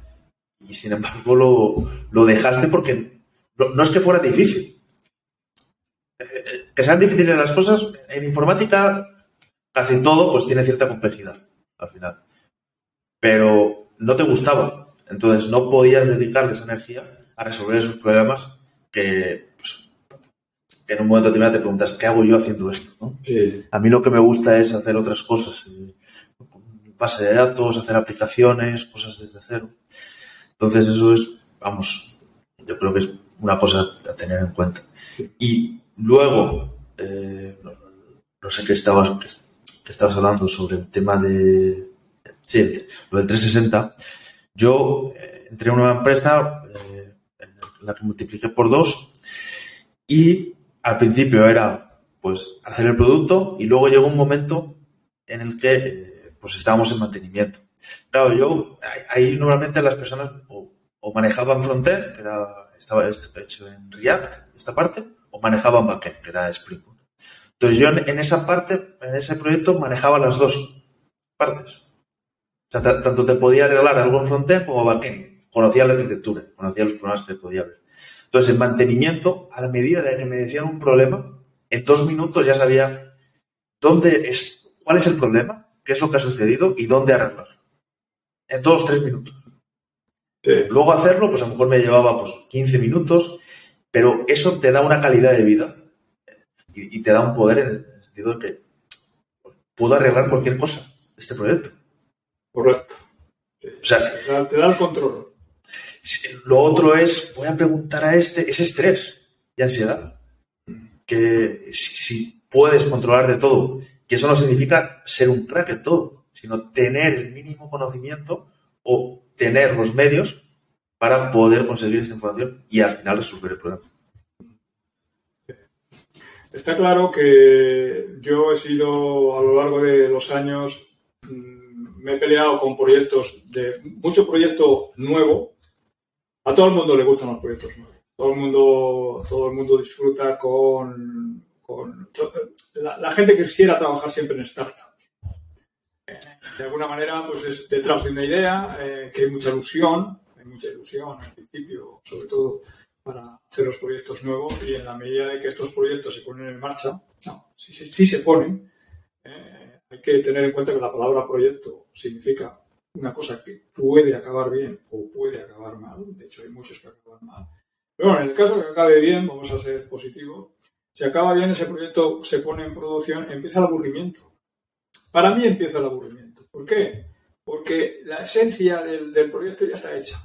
y sin embargo lo, lo dejaste porque no, es que fuera difícil. Eh, eh, que sean difíciles las cosas, en informática casi todo pues tiene cierta complejidad al final pero no te gustaba. Entonces no podías dedicarle esa energía a resolver esos problemas que, en un momento determinado te preguntas, ¿qué hago yo haciendo esto? A mí lo que me gusta es hacer otras cosas. Base de datos, hacer aplicaciones, cosas desde cero. Entonces eso es, vamos, yo creo que es una cosa a tener en cuenta. Y luego, eh, no, sé qué estabas, qué estabas hablando sobre el tema de Sí, lo del 360. Yo eh, entré en una empresa eh, en la que multipliqué por dos y al principio era pues hacer el producto y luego llegó un momento en el que eh, pues estábamos en mantenimiento. Claro, yo ahí normalmente las personas o, manejaban frontend, que era, estaba hecho en React, esta parte, o manejaban backend, que era Spring Boot. Entonces yo en esa parte, en ese proyecto, manejaba las dos partes. O sea, tanto te podía arreglar algo en frontend como backend. Conocía la arquitectura, conocía los problemas que podía haber. Entonces, en mantenimiento, a la medida de que me decían un problema, en dos minutos ya sabía dónde es, cuál es el problema, qué es lo que ha sucedido y dónde arreglar. En dos, tres minutos. Luego hacerlo, pues a lo mejor me llevaba pues 15 minutos, pero eso te da una calidad de vida y, y te da un poder en el sentido de que puedo arreglar cualquier cosa de este proyecto. Correcto. O sea, te da el control. Lo otro es, voy a preguntar a este, es estrés y ansiedad. Que si, puedes controlar de todo, que eso no significa ser un crack en todo, sino tener el mínimo conocimiento o tener los medios para poder conseguir esta información y al final resolver el problema. Está claro que yo he sido a lo largo de los años mm, me he peleado con proyectos de mucho proyecto nuevo. A todo el mundo le gustan los proyectos nuevos. Todo el mundo, todo el mundo disfruta con, la, gente que quisiera trabajar siempre en startups. De alguna manera, pues es detrás de una idea, eh, que hay mucha ilusión, hay mucha ilusión al principio, sobre todo para hacer los proyectos nuevos y en la medida de que estos proyectos se ponen en marcha, no, sí, sí, se ponen, eh, hay que tener en cuenta que la palabra proyecto significa una cosa que puede acabar bien o puede acabar mal. De hecho, hay muchos que acaban mal. Pero bueno, en el caso de que acabe bien, vamos a ser positivos. Si acaba bien ese proyecto, se pone en producción, empieza el aburrimiento. Para mí empieza el aburrimiento. ¿Por qué? Porque la esencia del, proyecto ya está hecha.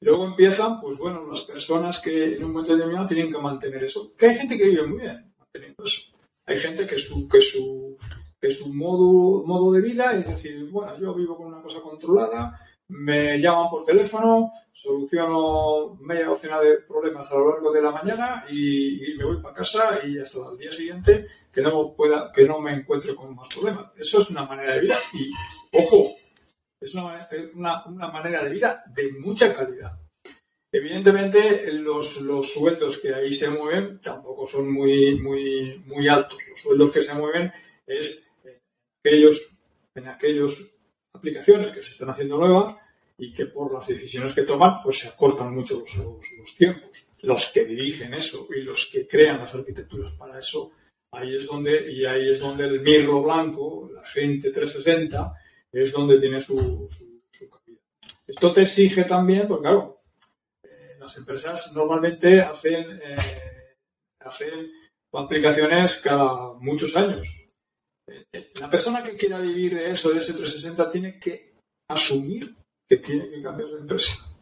Luego empiezan, pues bueno, las personas que en un momento determinado tienen que mantener eso. Que hay gente que vive muy bien manteniendo eso. Hay gente que su, que su, que su modo, modo de vida es decir, bueno, yo vivo con una cosa controlada, me llaman por teléfono, soluciono media docena de problemas a lo largo de la mañana y, me voy para casa y hasta el día siguiente que no pueda, que no me encuentre con más problemas. Eso es una manera de vida y, ojo, es una, una, manera de vida de mucha calidad. Evidentemente, los, los, sueldos que ahí se mueven tampoco son muy, muy, muy altos. Los sueldos que se mueven es aquellos, en aquellos aplicaciones que se están haciendo nuevas y que por las decisiones que toman, pues se acortan mucho los, tiempos. Los que dirigen eso y los que crean las arquitecturas para eso, ahí es donde, y ahí es donde el mirro blanco, la gente 360, es donde tiene su, su, cabida. Esto te exige también, pues claro, eh, las empresas normalmente hacen, eh, hacen aplicaciones cada muchos años. La persona que quiera vivir de eso, de ese 360, tiene que asumir que tiene que cambiar de empresa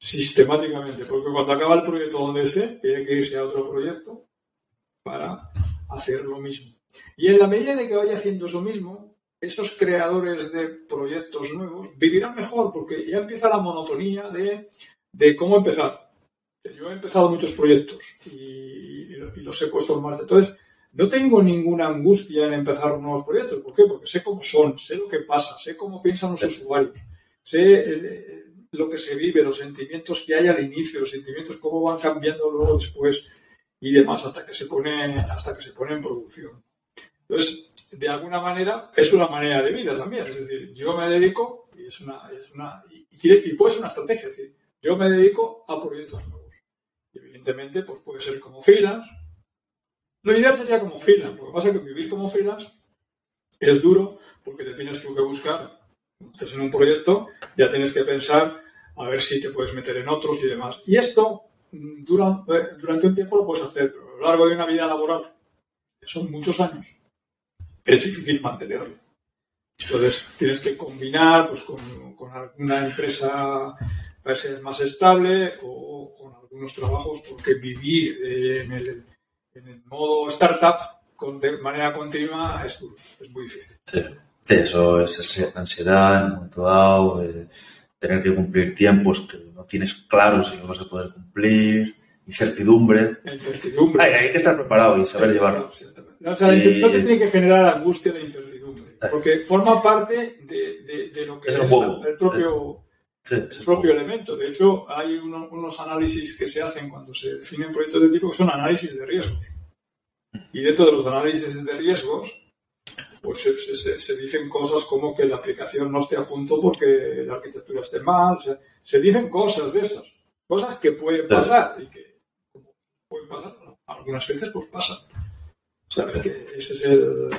sistemáticamente, porque cuando acaba el proyecto donde esté, tiene que irse a otro proyecto para hacer lo mismo. Y en la medida de que vaya haciendo eso mismo, esos creadores de proyectos nuevos vivirán mejor porque ya empieza la monotonía de, de cómo empezar. Yo he empezado muchos proyectos y, los he puesto en marcha. Entonces, no tengo ninguna angustia en empezar nuevos proyectos. ¿Por qué? Porque sé cómo son, sé lo que pasa, sé cómo piensan los usuarios, sé eh, lo que se vive, los sentimientos que hay al inicio, los sentimientos cómo van cambiando luego después y demás hasta que se pone, hasta que se pone en producción. Entonces, de alguna manera, es una manera de vida también. Es decir, yo me dedico, y es una, es una y, puede ser una estrategia, es decir, yo me dedico a proyectos nuevos. Y evidentemente, pues puede ser como freelance. Lo ideal sería como freelance. Lo que pasa es que vivir como freelance es duro porque te tienes que buscar, estás en un proyecto, ya tienes que pensar a ver si te puedes meter en otros y demás. Y esto mm, eh, durante un tiempo lo puedes hacer, pero a lo largo de una vida laboral, que son muchos años, es difícil mantenerlo. Entonces, tienes que combinar pues, con, alguna empresa para ser más estable o con algunos trabajos, porque vivir en el, en el modo startup con, de manera continua es, es muy difícil. Sí. Eso es ansiedad en un momento dado, eh, tener que cumplir tiempos que no tienes claro si los vas a poder cumplir, incertidumbre. Incertidumbre. Hay, que estar preparado y saber llevarlo. O sea, no te tiene que generar angustia de incertidumbre, porque forma parte de, de, lo que es, el, propio, el propio elemento. De hecho, hay unos análisis que se hacen cuando se definen proyectos de tipo que son análisis de riesgos. Y dentro de los análisis de riesgos, pues se, se, dicen cosas como que la aplicación no esté a punto porque la arquitectura esté mal. O sea, se dicen cosas de esas. Cosas que pueden pasar y que pueden pasar. Algunas veces pues pasan. O sea, que ese es el,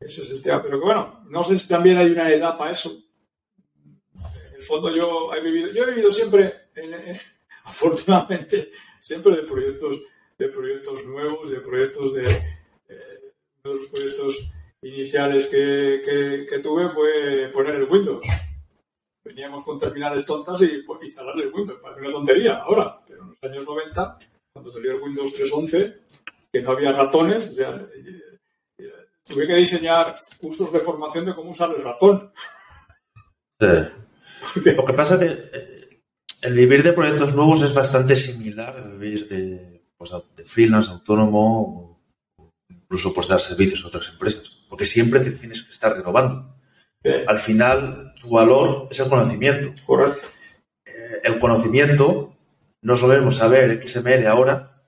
ese es el tema. Pero que bueno, no sé si también hay una edad para eso. El fondo yo he vivido, yo he vivido siempre, afortunadamente, siempre de proyectos, de proyectos nuevos, de proyectos de, eh, uno de los proyectos iniciales que, que, tuve fue poner el Windows. Veníamos con terminales tontas y pues, instalarle el Windows. Parece una tontería ahora, pero en los años 90, cuando salió el Windows 3.11, que no había ratones, o sea, tuve que diseñar cursos de formación de cómo usar el ratón. Lo que pasa es que eh, el vivir de proyectos nuevos es bastante similar al vivir de, pues, de freelance, autónomo, o incluso pues, dar servicios a otras empresas, porque siempre te tienes que estar renovando. Al final, tu valor es el conocimiento. Correcto. Eh, el conocimiento no solemos saber XML ahora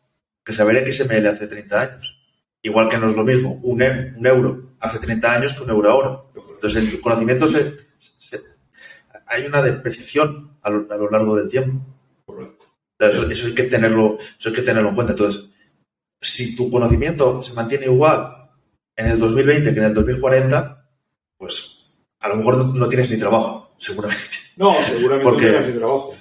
que saber XML hace 30 años. Igual que no es lo mismo un, un euro hace 30 años que un euro ahora. Entonces, el conocimiento se, hay una depreciación a lo, a lo, largo del tiempo. Eso, eso, hay que tenerlo, eso hay que tenerlo en cuenta. Entonces, si tu conocimiento se mantiene igual en el 2020 que en el 2040, pues a lo mejor no, tienes ni trabajo, seguramente. No, seguramente no tienes ni trabajo.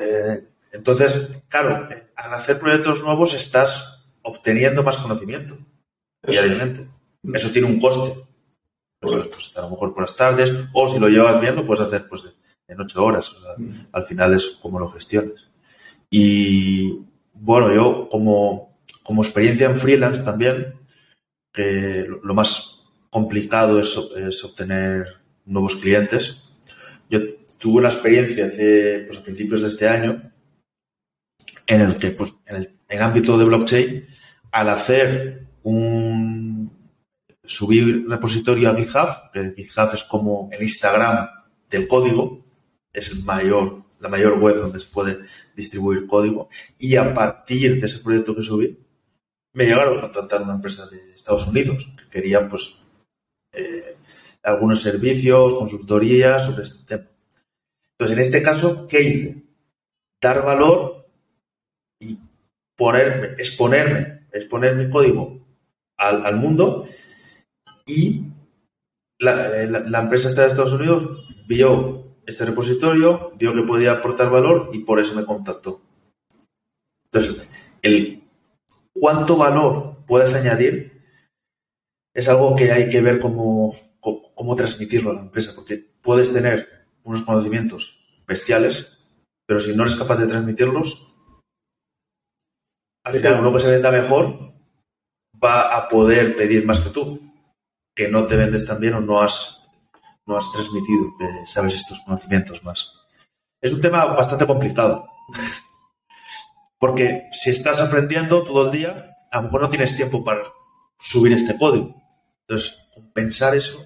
Eh, entonces, claro, al hacer proyectos nuevos estás obteniendo más conocimiento diariamente. Eso tiene un coste. Pues, pues, a lo mejor por las tardes, o si lo llevas bien, lo puedes hacer pues en ocho horas. al final es como lo gestiones. Y bueno, yo como, como experiencia en freelance también, que lo más complicado es, es obtener nuevos clientes. Yo tuve una experiencia hace, pues, a principios de este año en el que, pues, en el, en ámbito de blockchain, al hacer un subir repositorio a GitHub, que GitHub es como el Instagram del código, es el mayor, la mayor web donde se puede distribuir código, y a partir de ese proyecto que subí, me llegaron a contactar una empresa de Estados Unidos que quería pues eh, algunos servicios, consultorías sobre este tema. Entonces, en este caso, ¿qué hice? Dar valor y ponerme, exponerme, exponer mi código al, mundo y la, la, empresa está de Estados Unidos vio este repositorio, vio que podía aportar valor y por eso me contactó. Entonces, el cuánto valor puedes añadir es algo que hay que ver cómo, cómo transmitirlo a la empresa, porque puedes tener unos conocimientos bestiales, pero si no eres capaz de transmitirlos, al final uno que se venda mejor va a poder pedir más que tú, que no te vendes tan bien o no has, no has transmitido que sabes estos conocimientos más. Es un tema bastante complicado, porque si estás aprendiendo todo el día, a lo mejor no tienes tiempo para subir este código. Entonces, compensar eso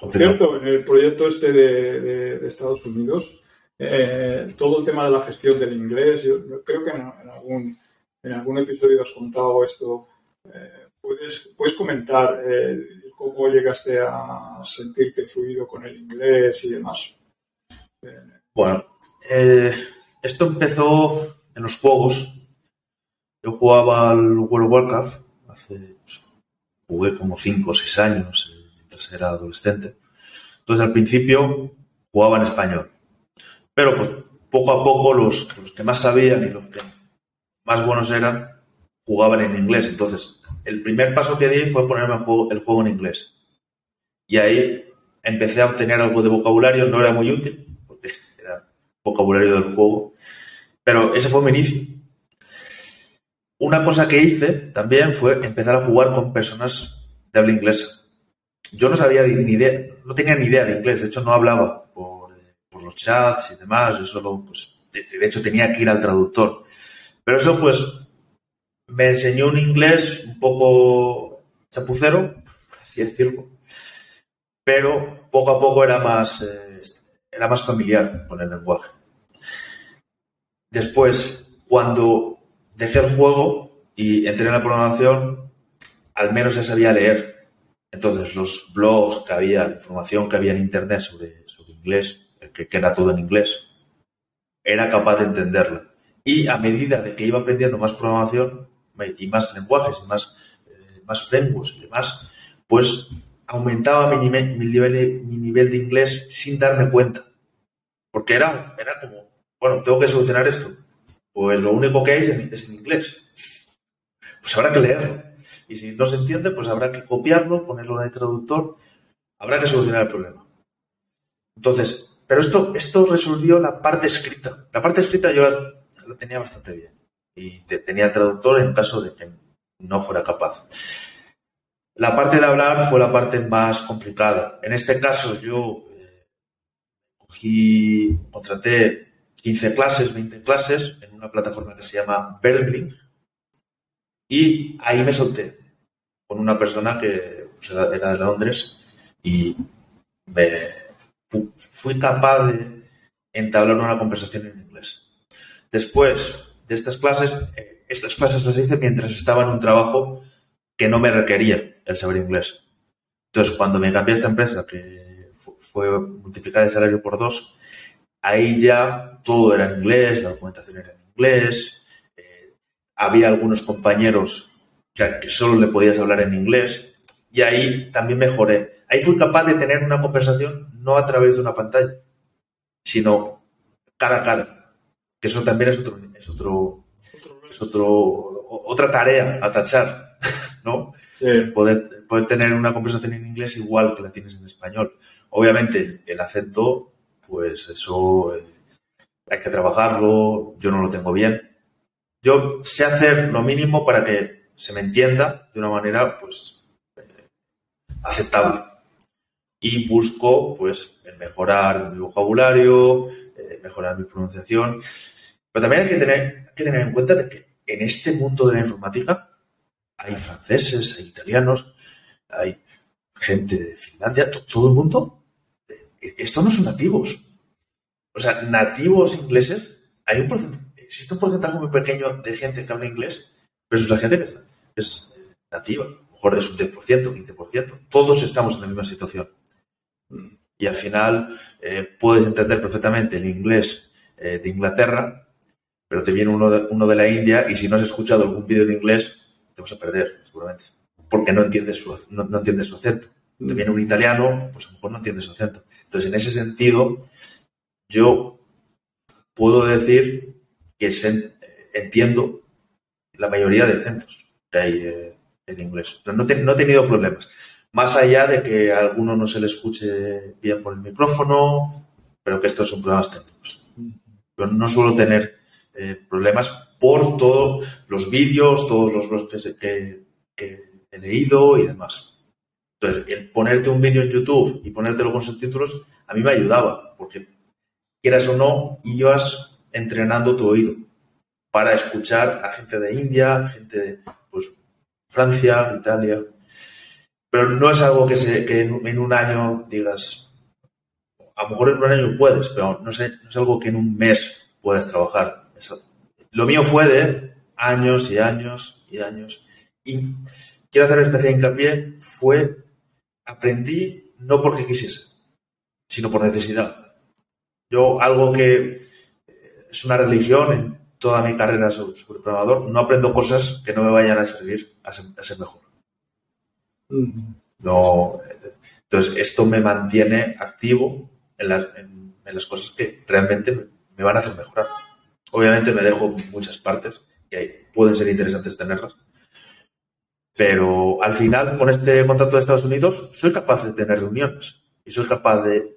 por cierto, en el proyecto este de, Estados Unidos, eh, todo el tema de la gestión del inglés, yo creo que en, algún, en algún episodio has contado esto. Eh, ¿puedes, ¿puedes, comentar eh, cómo llegaste a sentirte fluido con el inglés y demás? Bueno, esto empezó en los juegos. Yo jugaba al World of Warcraft hace, pues, jugué como 5 o 6 años era adolescente. Entonces al principio jugaba en español. Pero pues poco a poco los, los que más sabían y los que más buenos eran jugaban en inglés. Entonces el primer paso que di fue ponerme el juego, el juego en inglés. Y ahí empecé a obtener algo de vocabulario, no era muy útil, porque era vocabulario del juego, pero ese fue mi inicio. Una cosa que hice también fue empezar a jugar con personas de habla inglesa yo no sabía ni idea, no tenía ni idea de inglés, de hecho no hablaba por, los chats y demás, yo solo, pues, de, hecho tenía que ir al traductor. Pero eso, pues, me enseñó un inglés un poco chapucero, así decirlo, pero poco a poco era más, eh, era más familiar con el lenguaje. Después, cuando dejé el juego y entré en la programación, al menos ya sabía leer entonces, los blogs que había, la información que había en Internet sobre, sobre inglés, que, que era todo en inglés, era capaz de entenderla. Y a medida de que iba aprendiendo más programación y más lenguajes más, eh, más frameworks y demás, pues aumentaba mi nivel, mi, nivel de, mi nivel de inglés sin darme cuenta. Porque era, era como, bueno, tengo que solucionar esto. Pues lo único que hay es en inglés. Pues habrá que leerlo. Y si no se entiende, pues habrá que copiarlo, ponerlo en el traductor, habrá que solucionar el problema. Entonces, pero esto, esto resolvió la parte escrita. La parte escrita yo la, tenía bastante bien. Y tenía el traductor en caso de que no fuera capaz. La parte de hablar fue la parte más complicada. En este caso yo eh, cogí, contraté 15 clases, 20 clases en una plataforma que se llama Berlin y ahí me solté con una persona que pues, era, de Londres y me fui capaz de entablar una conversación en inglés. Después de estas clases, eh, estas clases las hice mientras estaba en un trabajo que no me requería el saber inglés. Entonces, cuando me cambié a esta empresa, que fue multiplicar el salario por dos, ahí ya todo era en inglés, la documentación era en inglés, eh, había algunos compañeros que, solo le podías hablar en inglés. Y ahí también mejoré. Ahí fui capaz de tener una conversación no a través de una pantalla, sino cara a cara. Que eso también es otro, es otro, es otro, otra tarea a tachar, ¿no? Poder, poder tener una conversación en inglés igual que la tienes en español. Obviamente el acento, pues eso eh, hay que trabajarlo, yo no lo tengo bien. Yo sé hacer lo mínimo para que se me entienda de una manera pues eh, aceptable. Y busco pues mejorar mi vocabulario, mejorar mi pronunciación. Pero también hay que, tener, que tener en cuenta de que en este mundo de la informática hay franceses, hay italianos, hay gente de Finlandia, todo el mundo. Eh, esto no son nativos. O sea, nativos ingleses, hay un existe un porcentaje muy pequeño de gente que habla inglés, pero es la gente que es nativa. A lo mejor es un 10%, un 15%. Todos estamos en la misma situación. Y al final eh, puedes entender perfectamente el inglés eh, de Inglaterra, pero te viene uno de, uno de la India y si no has escuchado algún vídeo en inglés, te vas a perder, seguramente. Porque no entiendes su, no, entiendes su acento. Te viene un italiano, pues a lo mejor no entiendes su acento. Entonces, en ese sentido, yo puedo decir que entiendo la mayoría de acentos que hay eh, en inglés. Pero no, no he tenido problemas. Más allá de que a alguno no se le escuche bien por el micrófono, pero que estos son problemas técnicos. Yo no suelo tener eh, problemas por todos los vídeos, todos los blogs que, he leído y demás. Entonces, el ponerte un vídeo en YouTube y ponértelo con subtítulos, a mí me ayudaba, porque quieras o no, ibas entrenando tu oído para escuchar a gente de India, gente de pues, Francia, Italia. Pero no es algo que, se, que en, un año digas, a lo mejor en un año puedes, pero no, sé, no es algo que en un mes puedas trabajar. Lo mío fue de años y años y años. Y quiero hacer especial hincapié, fue, aprendí no porque quisiese, sino por necesidad. Yo, algo que eh, es una religión en toda mi carrera sobre, programador, no aprendo cosas que no me vayan a servir a ser, mejor. No, entonces, esto me mantiene activo en, las cosas que realmente me van a hacer mejorar. Obviamente me dejo muchas partes que pueden ser interesantes tenerlas. Pero al final, con este contrato de Estados Unidos, soy capaz de tener reuniones y soy capaz de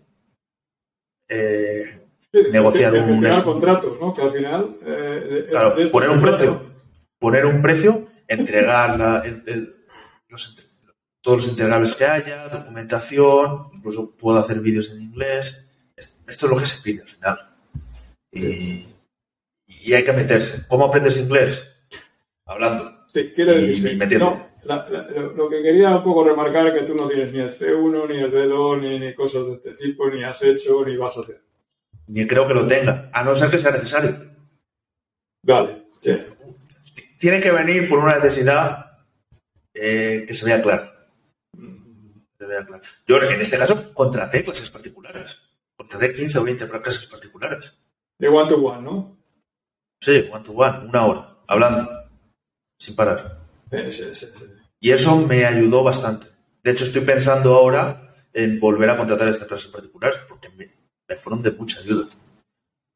eh, negociar un contratos, ¿no? Que al final eh, claro, poner un precio, poner un precio, entregar todos los integrables que haya, documentación, incluso puedo hacer vídeos en inglés. Esto es lo que se pide al final. Y, y hay que meterse. ¿Cómo aprendes inglés? Hablando. Sí, quiero decir, no, lo que quería un poco remarcar es que tú no tienes ni el C1, ni el B2, ni, ni, cosas de este tipo, ni has hecho, ni vas a hacer. Ni creo que lo tenga, a no ser que sea necesario. Vale. Tiene que venir por una necesidad eh, que se vea clara. Yo, en este caso, contraté clases particulares. Contraté 15 o 20 clases particulares. De one to one, ¿no? Sí, one to one, una hora, hablando, sin parar. Y eso me ayudó bastante. De hecho, estoy pensando ahora en volver a contratar estas clases particulares porque me, fueron de mucha ayuda.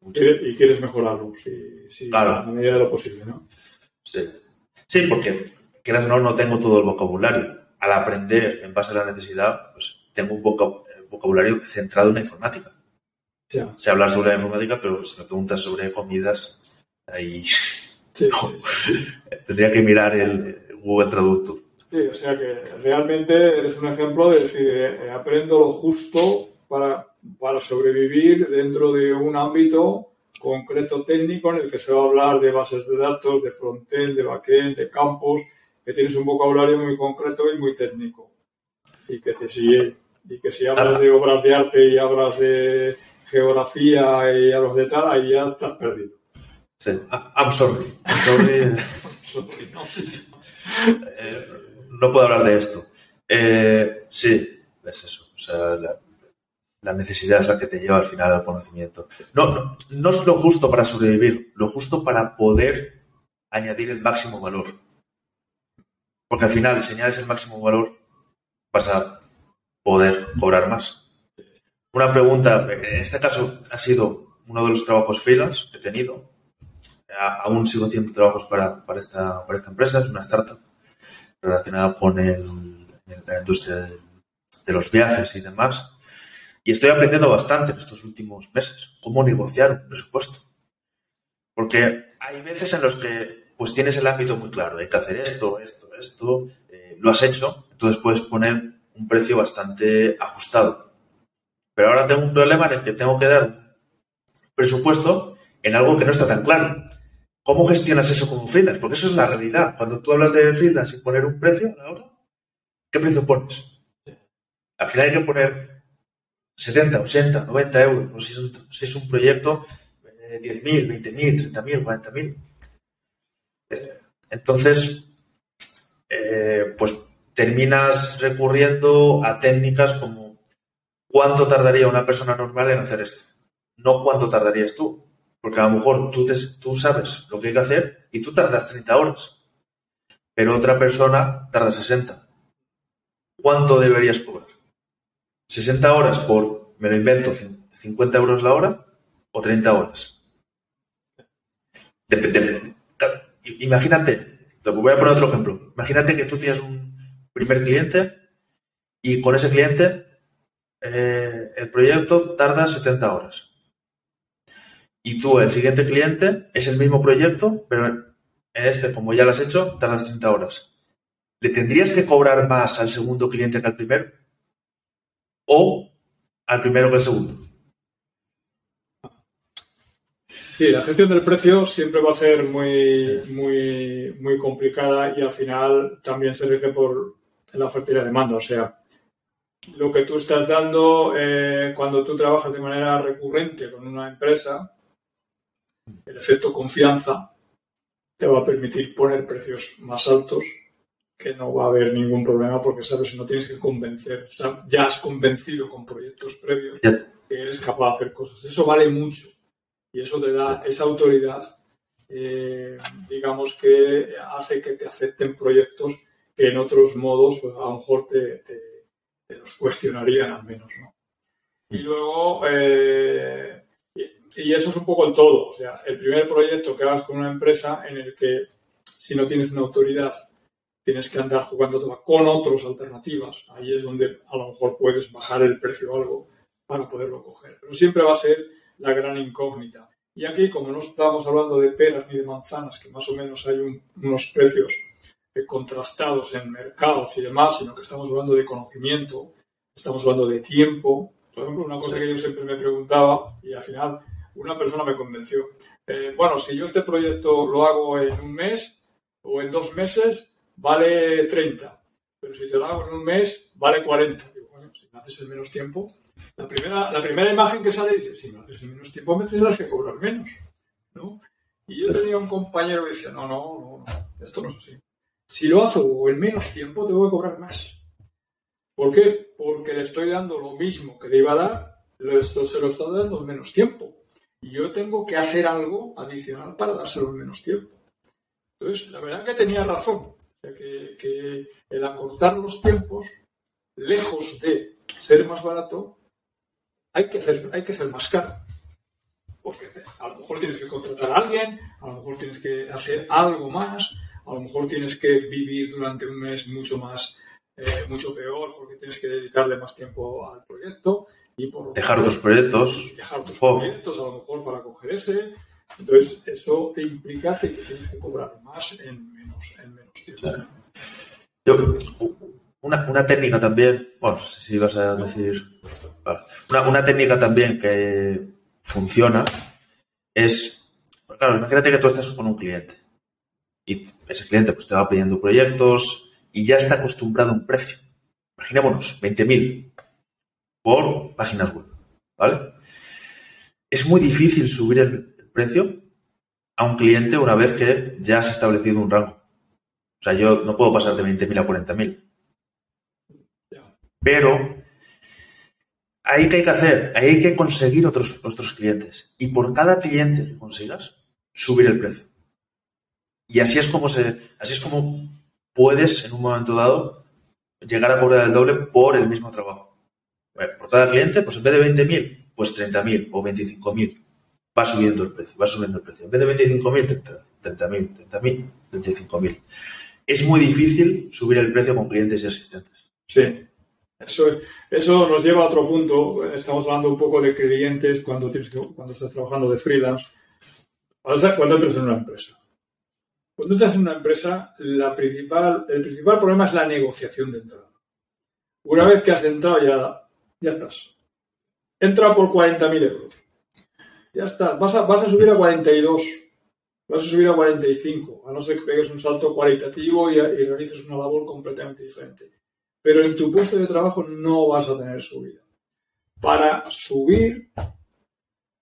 Y quieres mejorarlo, sí, a medida de lo posible, ¿no? Sí. Sí, porque, quieras o no, no tengo todo el vocabulario. Al aprender en base a la necesidad, pues tengo un vocabulario centrado en la informática. Ya. Sé hablar sobre la informática, pero si me preguntas sobre comidas, ahí Tendría que mirar el Google Traductor. Sí, o sea que realmente eres un ejemplo de decir, eh, aprendo lo justo para, para sobrevivir dentro de un ámbito concreto técnico en el que se va a hablar de bases de datos, de frontend, de backend, de campos, que tienes un vocabulario muy concreto y muy técnico. Y que, te, si, y que si hablas de obras de arte y hablas de geografía y hablas de tal, ahí ya estás perdido. Sí. I'm sorry. I'm sorry. Eh, no. puedo hablar de esto. Eh, sí, es eso. O sea, la, necesidad es la que te lleva al final al conocimiento. No, no, no es lo justo para sobrevivir, lo justo para poder añadir el máximo valor. Porque al final, si añades el máximo valor, vas a poder cobrar más. Una pregunta, en este caso ha sido uno de los trabajos freelance que he tenido, aún sigo haciendo trabajos para, para, esta, para esta empresa, es una startup relacionada con el, la industria de, los viajes y demás. Y estoy aprendiendo bastante en estos últimos meses cómo negociar un presupuesto. Porque hay veces en los que pues tienes el ámbito muy claro, hay que hacer esto, esto, esto, eh, lo has hecho, entonces puedes poner un precio bastante ajustado. Pero ahora tengo un problema en el que tengo que dar presupuesto en algo que no está tan claro. ¿Cómo gestionas eso como freelance? Porque eso es la realidad. Cuando tú hablas de freelance y poner un precio ahora, ¿qué precio pones? Al final hay que poner 70, 80, 90 euros. si, es un, si es un proyecto, 10.000, 20.000, 30.000, 40.000. Entonces, eh, pues terminas recurriendo a técnicas como cuánto tardaría una persona normal en hacer esto, no cuánto tardarías tú. Porque a lo mejor tú, tú sabes lo que hay que hacer y tú tardas 30 horas, pero otra persona tarda 60. ¿Cuánto deberías cobrar? ¿60 horas por, me lo invento, 50 euros la hora o 30 horas? Depende. Imagínate, voy a poner otro ejemplo. Imagínate que tú tienes un primer cliente y con ese cliente eh, el proyecto tarda 70 horas. Y tú, el siguiente cliente, es el mismo proyecto, pero en este, como ya lo has hecho, tardas 30 horas. ¿Le tendrías que cobrar más al segundo cliente que al primero? ¿O al primero que al segundo? Sí, la gestión del precio siempre va a ser muy, muy, muy complicada y al final también se rige por la oferta y la demanda. O sea, lo que tú estás dando eh, cuando tú trabajas de manera recurrente con una empresa, el efecto confianza te va a permitir poner precios más altos que no va a haber ningún problema porque sabes no tienes que convencer. O sea, ya has convencido con proyectos previos que eres capaz de hacer cosas. Eso vale mucho y eso te da esa autoridad, eh, digamos que hace que te acepten proyectos que en otros modos pues, a lo mejor te, los cuestionarían al menos, ¿no? Y luego, eh, y, eso es un poco el todo, o sea, el primer proyecto que hagas con una empresa en el que si no tienes una autoridad tienes que andar jugando con otras alternativas, ahí es donde a lo mejor puedes bajar el precio algo para poderlo coger, pero siempre va a ser la gran incógnita. Y aquí, como no estamos hablando de peras ni de manzanas, que más o menos hay unos precios eh, contrastados en mercados y demás, sino que estamos hablando de conocimiento, estamos hablando de tiempo. Por ejemplo, una cosa que yo siempre me preguntaba y al final una persona me convenció. Eh, bueno, si yo este proyecto lo hago en un mes o en dos meses, vale 30. Pero si te lo hago en un mes, vale 40. Digo, bueno, si me haces en menos tiempo, la primera, la primera imagen que sale dice, si me haces en menos tiempo me tendrás que cobrar menos. ¿no? Y yo tenía un compañero que decía, no, no, no, no, esto no es así. Si lo hago en menos tiempo, te voy a cobrar más. ¿Por qué? Porque le estoy dando lo mismo que le iba a dar, esto se lo está dando en menos tiempo. Y yo tengo que hacer algo adicional para dárselo en menos tiempo. Entonces, la verdad que tenía razón. que, que el acortar los tiempos, lejos de ser más barato, hay que, hacer, hay que ser más caro. Porque a lo mejor tienes que contratar a alguien, a lo mejor tienes que hacer algo más, a lo mejor tienes que vivir durante un mes mucho más, eh, mucho peor, porque tienes que dedicarle más tiempo al proyecto. Y por dejar otros proyectos. Dejar otros proyectos, a lo mejor para coger ese. Entonces, eso te implica que tienes que cobrar más en menos, en menos tiempo. Yo, una, técnica también, bueno, si vas a decir. Una, técnica también que funciona es. Claro, imagínate que tú estás con un cliente y ese cliente pues te va pidiendo proyectos y ya está acostumbrado a un precio. Imaginémonos, 20.000 por páginas web, ¿vale? Es muy difícil subir el precio a un cliente una vez que ya has establecido un rango. O sea, yo no puedo pasar de 20.000 a 40.000. Pero ahí que hay que hacer, ahí hay que conseguir otros, otros clientes. Y por cada cliente que consigas, subir el precio. Y así es como se, así es como puedes en un momento dado llegar a cobrar el doble por el mismo trabajo. por cada cliente, pues en vez de 20.000, pues 30.000 o 25.000. Va subiendo el precio, va subiendo el precio. En vez de 25.000, 30.000, 30.000, 25.000. Es muy difícil subir el precio con clientes y asistentes. Sí, Eso, nos lleva a otro punto. Estamos hablando un poco de clientes cuando, tienes cuando estás trabajando de freelance. Cuando entras en una empresa. Cuando entras en una empresa, el principal problema es la negociación de entrada. Una vez que has entrado, ya, ya estás. Entra por 40.000 euros. Ya está. Vas a, vas a subir a 42. Vas a subir a 45. A no ser que pegues un salto cualitativo y, y realices una labor completamente diferente pero en tu puesto de trabajo no vas a tener subida. Para subir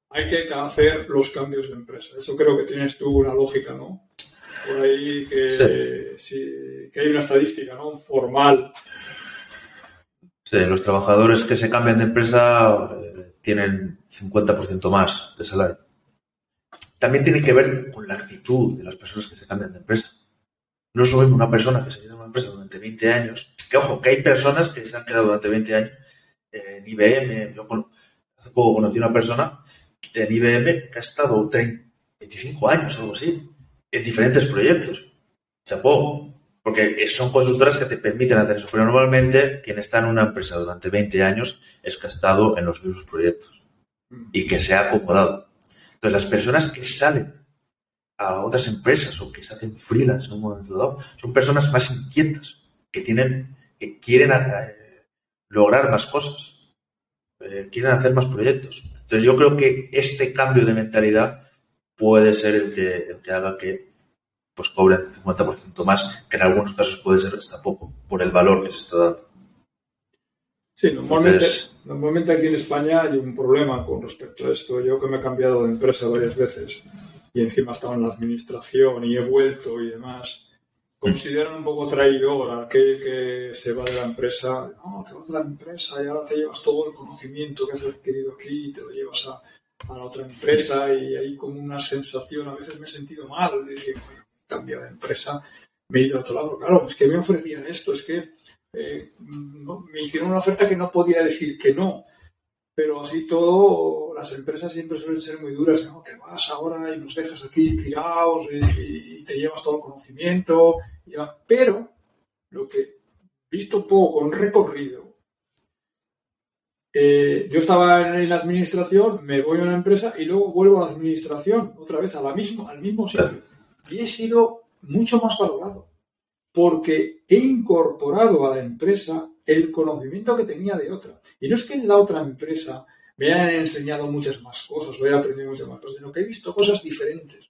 hay que hacer los cambios de empresa. Eso creo que tienes tú una lógica, ¿no? Por ahí que, que hay una estadística, ¿no? Formal. Sí, los trabajadores que se cambian de empresa eh, tienen 50% más de salario. También tiene que ver con la actitud de las personas que se cambian de empresa. No es una persona que se queda en una empresa durante 20 años que ojo, que hay personas que se han quedado durante 20 años en IBM. Yo hace poco conocí una persona en IBM que ha estado 30, 25 años, algo así, en diferentes proyectos. Chapó, porque son consultoras que te permiten hacer eso. Pero normalmente quien está en una empresa durante 20 años es que ha estado en los mismos proyectos y que se ha acomodado. Entonces, las personas que salen a otras empresas o que se hacen freelance en un momento dado son personas más inquietas que tienen, que quieren eh, lograr más cosas, eh, quieren hacer más proyectos. Entonces yo creo que este cambio de mentalidad puede ser el que, el que haga que pues cobren 50% más, que en algunos casos puede ser hasta poco, por el valor que se está dando. Sí, normalmente, normalmente aquí en España hay un problema con respecto a esto. Yo que me he cambiado de empresa varias veces y encima he estado en la administración y he vuelto y demás, consideran un poco traidor a aquel que se va de la empresa. No, te vas de la empresa y ahora te llevas todo el conocimiento que has adquirido aquí y te lo llevas a, la otra empresa y hay como una sensación, a veces me he sentido mal, decir, bueno, cambiado de empresa, me he ido a otro lado. Claro, es que me ofrecían esto, es que eh, me hicieron una oferta que no podía decir que no. Pero así todo, las empresas siempre suelen ser muy duras. ¿no? Te vas ahora y nos dejas aquí tirados y, te llevas todo el conocimiento. Pero lo que, visto poco con recorrido, eh, yo estaba en la administración, me voy a una empresa y luego vuelvo a la administración, otra vez a la misma, al mismo sitio. Y he sido mucho más valorado porque he incorporado a la empresa el conocimiento que tenía de otra. Y no es que en la otra empresa me hayan enseñado muchas más cosas o he aprendido muchas más cosas, sino que he visto cosas diferentes.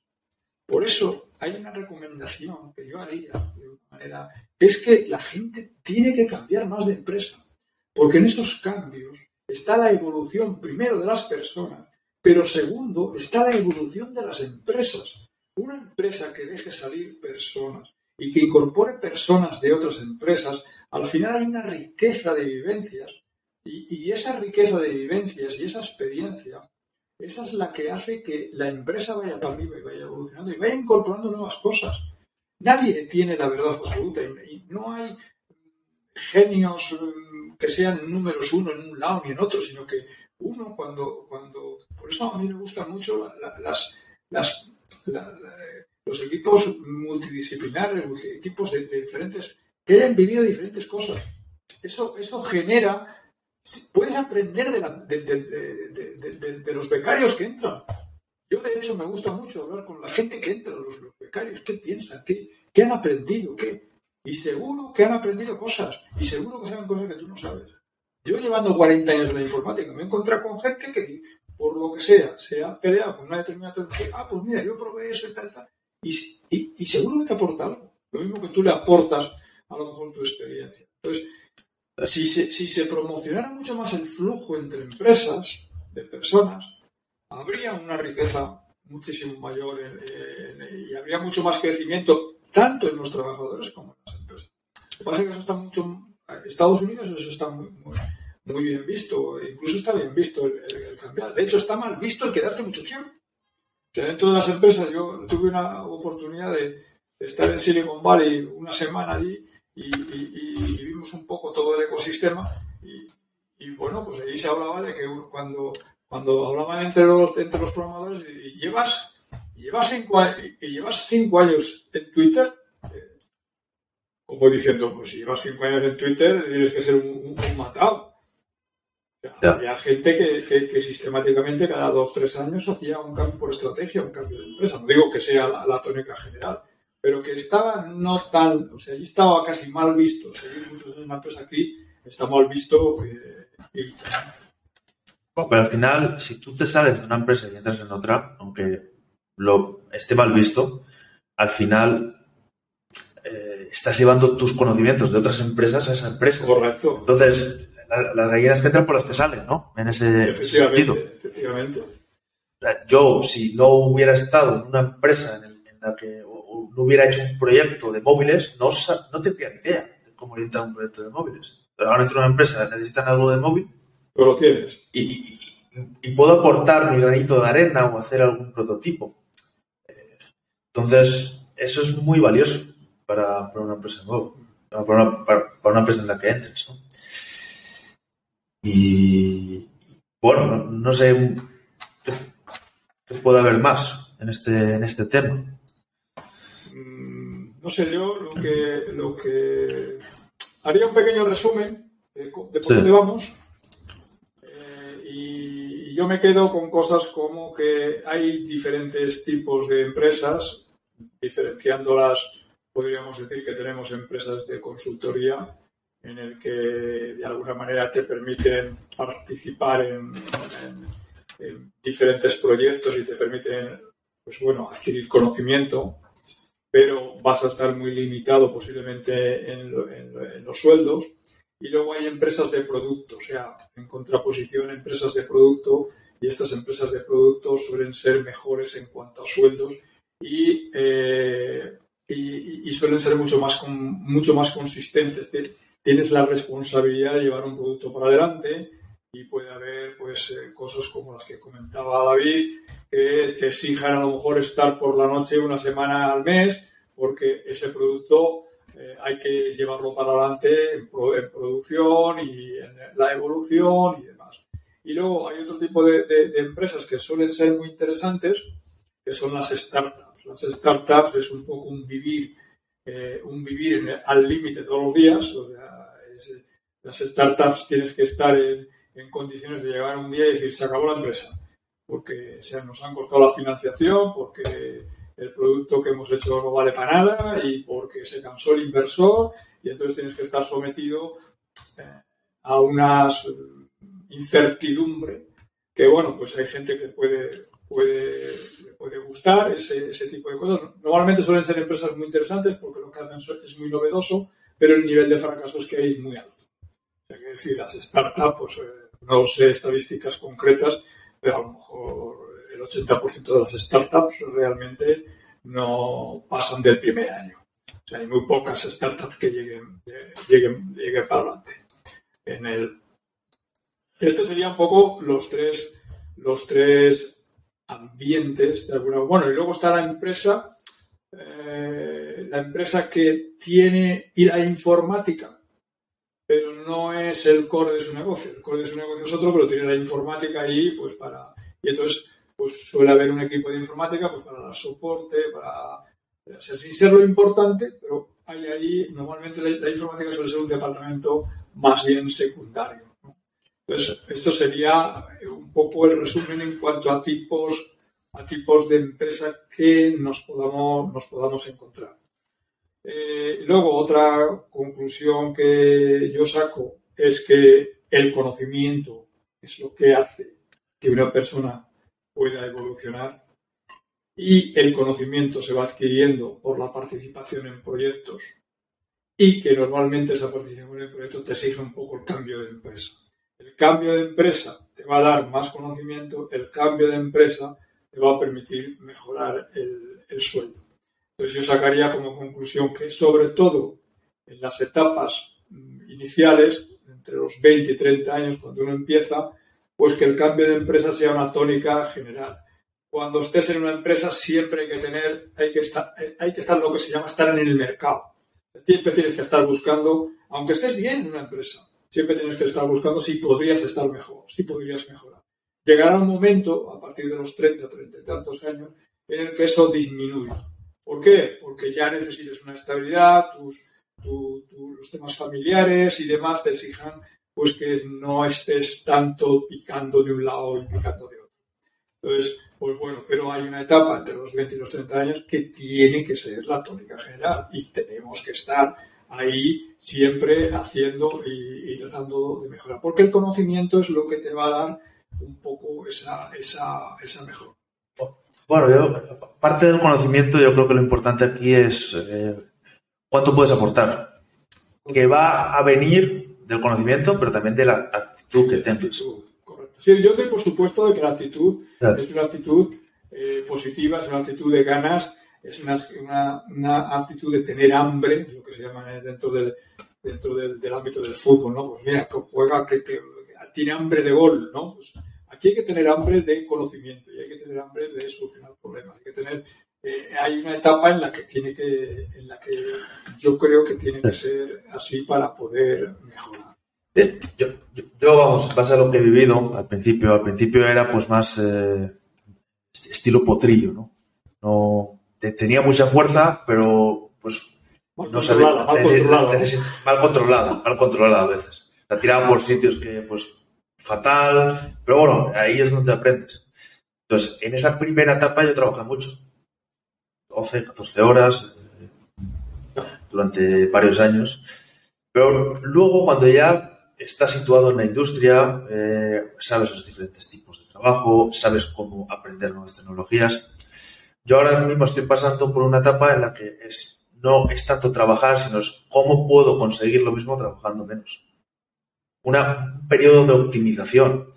Por eso hay una recomendación que yo haría de una manera, es que la gente tiene que cambiar más de empresa, porque en esos cambios está la evolución primero de las personas, pero segundo está la evolución de las empresas. Una empresa que deje salir personas y que incorpore personas de otras empresas al final hay una riqueza de vivencias y, esa riqueza de vivencias y esa experiencia, esa es la que hace que la empresa vaya para arriba y vaya evolucionando y vaya incorporando nuevas cosas. Nadie tiene la verdad absoluta y no hay genios mm, que sean números uno en un lado ni en otro, sino que uno cuando, cuando por eso a mí me gustan mucho los equipos multidisciplinares, equipos de diferentes que hayan vivido diferentes cosas. Eso, eso genera, puedes aprender de, los becarios que entran. Yo, de hecho, me gusta mucho hablar con la gente que entra, los, becarios, qué piensan, qué, qué han aprendido, qué. Y seguro que han aprendido cosas, y seguro que saben cosas que tú no sabes. Yo llevando 40 años en la informática me he encontrado con gente que, por lo que sea, se ha peleado con una determinada tecnología. Ah, pues mira, yo probé eso y tal, tal. Y, y, y seguro que te aporta algo. Lo mismo que tú le aportas a lo mejor tu experiencia. Entonces, si se, si se promocionara mucho más el flujo entre empresas de personas, habría una riqueza muchísimo mayor y habría mucho más crecimiento tanto en los trabajadores como en las empresas. Lo que pasa es que eso está mucho. En Estados Unidos eso está muy, muy, bien visto, incluso está bien visto el, cambiar. De hecho, está mal visto el quedarte mucho tiempo. O sea, dentro de las empresas, yo tuve una oportunidad de estar en Silicon Valley una semana allí y, vimos un poco todo el ecosistema y, bueno, pues ahí se hablaba de que cuando, cuando hablaban entre los, entre los programadores y llevas, llevas, cinco, y llevas cinco años en Twitter, eh, como diciendo, pues si llevas cinco años en Twitter, tienes que ser un, matado. Había gente que, sistemáticamente cada dos, tres años hacía un cambio por estrategia, un cambio de empresa. No digo que sea la, tónica general, pero que estaba no tan, o sea, allí estaba casi mal visto. Seguir muchos en empresa aquí está mal visto. Eh, pero al final, si tú te sales de una empresa y entras en otra, aunque lo esté mal visto, al final eh, estás llevando tus conocimientos de otras empresas a esa empresa. Correcto. Entonces, las gallinas que entran por las que salen, ¿no? En ese sentido. Efectivamente. Yo, si no hubiera estado en una empresa en, la que no hubiera hecho un proyecto de móviles, no, no tendría ni idea de cómo orientar un proyecto de móviles. Pero ahora entro en una empresa, necesitan algo de móvil. Pero lo tienes. Y, puedo aportar mi granito de arena o hacer algún prototipo. Eh, entonces, eso es muy valioso para, una empresa nueva, para una, empresa en la que entres. Y bueno, no, sé qué, puede haber más en este, en este tema. No sé, yo lo que, lo que haría un pequeño resumen de, por dónde vamos. Eh, y yo me quedo con cosas como que hay diferentes tipos de empresas, diferenciándolas, podríamos decir que tenemos empresas de consultoría en el que de alguna manera te permiten participar en, diferentes proyectos y te permiten, pues bueno, adquirir conocimiento, pero vas a estar muy limitado posiblemente en, los sueldos. Y luego hay empresas de producto, o sea, en contraposición, empresas de producto, y estas empresas de producto suelen ser mejores en cuanto a sueldos y, eh, y, suelen ser mucho más, mucho más consistentes tienes la responsabilidad de llevar un producto para adelante y puede haber pues eh, cosas como las que comentaba David que te exijan a lo mejor estar por la noche una semana al mes porque ese producto eh, hay que llevarlo para adelante en, producción y en la evolución y demás. Y luego hay otro tipo de, empresas que suelen ser muy interesantes, que son las startups. Las startups es un poco un vivir, eh, un vivir al límite todos los días. Las startups tienes que estar en, condiciones de llegar un día y decir, se acabó la empresa, porque se nos han cortado la financiación, porque el producto que hemos hecho no vale para nada y porque se cansó el inversor y entonces tienes que estar sometido eh, a unas incertidumbre que bueno, pues hay gente que puede, puede, puede gustar ese, ese tipo de cosas. Normalmente suelen ser empresas muy interesantes porque lo que hacen es muy novedoso, pero el nivel de fracasos que hay es muy alto. Hay que decir, las startups, pues, eh, no sé estadísticas concretas, pero a lo mejor el 80% de las startups realmente no pasan del primer año. O sea, hay muy pocas startups que lleguen, lleguen, lleguen para adelante. En el, este serían un poco los tres, los tres ambientes de alguna Bueno, y luego está la empresa eh, la empresa que tiene la informática, no es el core de su negocio. El core de su negocio es otro, pero tiene la informática ahí, pues para. Y entonces, pues suele haber un equipo de informática, pues para dar soporte, para. O sin ser lo importante, pero hay ahí, normalmente la, informática suele ser un departamento más bien secundario. Entonces, esto sería un poco el resumen en cuanto a tipos a tipos de empresas que nos podamos, nos podamos encontrar. Eh, luego, otra conclusión que yo saco es que el conocimiento es lo que hace que una persona pueda evolucionar y el conocimiento se va adquiriendo por la participación en proyectos y que normalmente esa participación en proyectos te exige un poco el cambio de empresa. El cambio de empresa te va a dar más conocimiento, el cambio de empresa te va a permitir mejorar el, sueldo. Entonces yo sacaría como conclusión que sobre todo en las etapas mm, iniciales, entre los 20 y 30 años, cuando uno empieza, pues que el cambio de empresa sea una tónica general. Cuando estés en una empresa siempre hay que tener, hay que estar, hay que estar lo que se llama estar en el mercado. Siempre tienes que estar buscando, aunque estés bien en una empresa, siempre tienes que estar buscando si podrías estar mejor, si podrías mejorar llegará un momento, a partir de los 30, 30 y tantos años, en el que eso disminuye. ¿Por qué? Porque ya necesitas una estabilidad, tus, los temas familiares y demás te exijan pues que no estés tanto picando de un lado y picando de otro. Entonces, pues bueno, pero hay una etapa entre los 20 y los 30 años que tiene que ser la tónica general y tenemos que estar ahí siempre haciendo y, tratando de mejorar, porque el conocimiento es lo que te va a dar un poco esa, esa, esa mejora. Bueno, yo, parte del conocimiento, yo creo que lo importante aquí es eh, cuánto puedes aportar, que va a venir del conocimiento, pero también de la actitud que tengas. Correcto. Sí, yo doy por supuesto de que la actitud es una actitud eh, positiva, es una actitud de ganas, es una, una, actitud de tener hambre, lo que se llama dentro del, dentro del, ámbito del fútbol, ¿no? Pues mira, que juega, que, que tiene hambre de gol, ¿no? Pues Aquí hay que tener hambre de conocimiento y hay que tener hambre de solucionar problemas. Hay que tener, eh, hay una etapa en la que tiene que, en la que yo creo que tiene que ser así para poder mejorar. Yo, yo, vamos, base a lo que he vivido al principio, al principio era pues más eh, estilo potrillo, ¿no? No tenía mucha fuerza, pero pues mal no controlada, mal, controlada. mal controlada, mal controlada a veces. La tiraba por sitios que pues fatal, pero bueno, ahí es donde aprendes. Entonces, en esa primera etapa yo trabajé mucho, 12, 14 horas, eh, durante varios años, pero luego cuando ya estás situado en la industria, eh, sabes los diferentes tipos de trabajo, sabes cómo aprender nuevas tecnologías. Yo ahora mismo estoy pasando por una etapa en la que es, no es tanto trabajar, sino es cómo puedo conseguir lo mismo trabajando menos un periodo de optimización.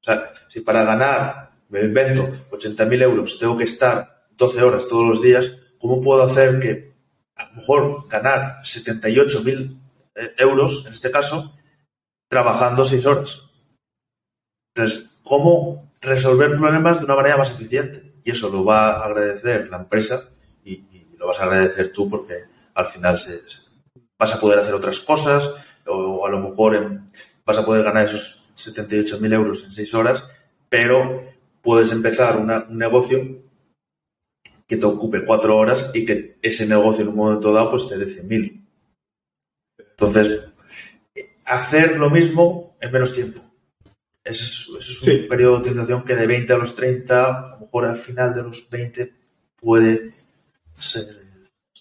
O sea, si para ganar, me lo invento, 80.000 euros tengo que estar 12 horas todos los días, ¿cómo puedo hacer que a lo mejor ganar 78.000 eh, euros, en este caso, trabajando 6 horas? Entonces, ¿cómo resolver problemas de una manera más eficiente? Y eso lo va a agradecer la empresa y, lo vas a agradecer tú porque al final se, vas a poder hacer otras cosas o a lo mejor en, vas a poder ganar esos 78.000 euros en 6 horas, pero puedes empezar un negocio que te ocupe 4 horas y que ese negocio en un momento dado pues te dé 100.000. Entonces, hacer lo mismo en menos tiempo. Ese es, un periodo de utilización que de 20 a los 30, a lo mejor al final de los 20 puede ser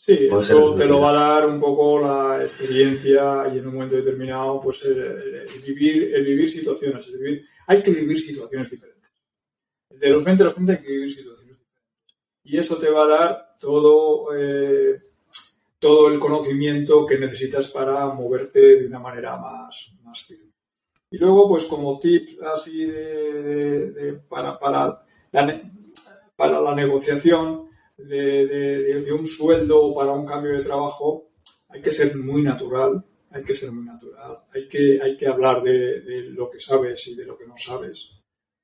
Sí, eso te lo va a dar un poco la experiencia y en un momento determinado, pues el, vivir, el vivir situaciones. hay que vivir situaciones diferentes. De los 20 a los 30 hay que vivir situaciones diferentes. Y eso te va a dar todo, eh, todo el conocimiento que necesitas para moverte de una manera más, más firme. Y luego, pues como tip así de, para, para, para la negociación, de, un sueldo para un cambio de trabajo, hay que ser muy natural, hay que ser muy natural, hay que, hay que hablar de, lo que sabes y de lo que no sabes,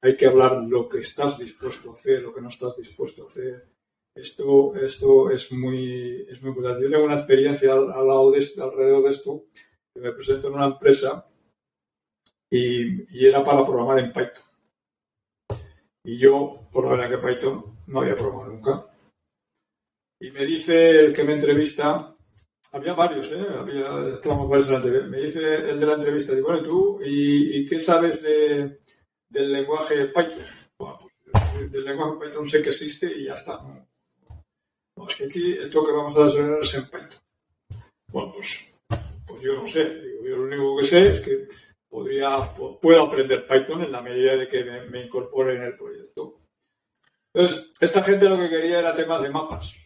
hay que hablar de lo que estás dispuesto a hacer, lo que no estás dispuesto a hacer. Esto, esto es muy, es muy importante. Yo tengo una experiencia al, lado de alrededor de esto, que me presento en una empresa y, y era para programar en Python. Y yo, por la verdad que Python no había programado nunca. Y me dice el que me entrevista, había varios, ¿eh? Había, estábamos varios la entrevista. Me dice el de la entrevista, digo, bueno, ¿tú y, qué sabes de, del lenguaje Python? Bueno, pues, del lenguaje Python sé que existe y ya está. No, es que aquí esto que vamos a desarrollar es en Python. Bueno, pues, pues yo no sé. yo lo único que sé es que podría, puedo aprender Python en la medida de que me incorpore en el proyecto. Entonces, esta gente lo que quería era temas de mapas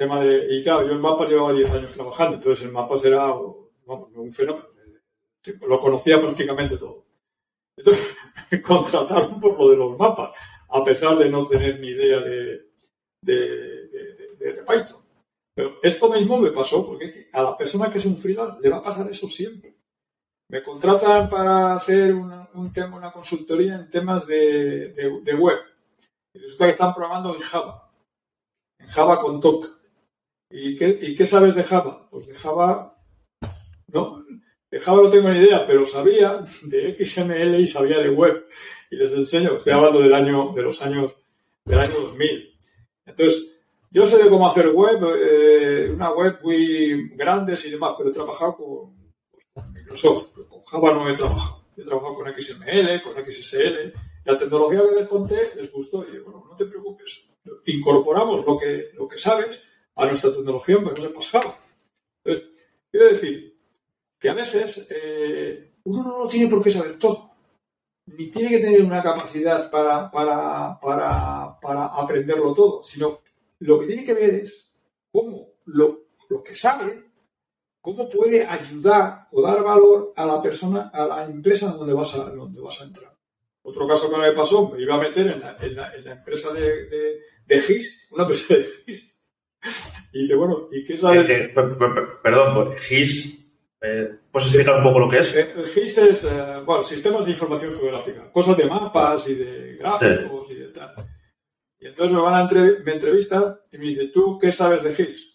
tema de, y claro, yo en mapas llevaba 10 años trabajando, entonces el mapas era un fenómeno, lo conocía prácticamente todo. Entonces me contrataron por lo de los mapas, a pesar de no tener ni idea de, de, Python. Pero esto mismo me pasó porque a la persona que es un freelance le va a pasar eso siempre. Me contratan para hacer un tema, una consultoría en temas de, web. Y resulta que están programando en Java. En Java con Tomcat. ¿Y qué, sabes de Java? Pues de Java, no, de Java no tengo ni idea, pero sabía de XML y sabía de web. Y les enseño, estoy hablando del año, de los años, del año 2000. Entonces, yo sé de cómo hacer web, eh, una web muy grandes y demás, pero he trabajado con, Microsoft, con Java no he trabajado. He trabajado con XML, con XSL. La tecnología que les conté les gustó y bueno, no te preocupes. Incorporamos lo que, lo que sabes a nuestra tecnología sepas Java. Entonces, quiero decir que a veces eh, uno no tiene por qué saber todo ni tiene que tener una capacidad para, para, para, aprenderlo todo, sino lo que tiene que ver es cómo lo, lo, que sabe, cómo puede ayudar o dar valor a la persona, a la empresa donde vas a, donde vas a entrar. Otro caso que me pasó, me iba a meter en la, en empresa de, de, de, una empresa de GIS. Y dice, bueno, ¿y qué es la de... perdón, GIS eh, ¿Puedes explicar un poco lo que es? Eh, el GIS es, eh, bueno, sistemas de información geográfica, cosas de mapas y de gráficos y de tal. Y entonces me van a me entrevistan y me dice, ¿tú qué sabes de GIS?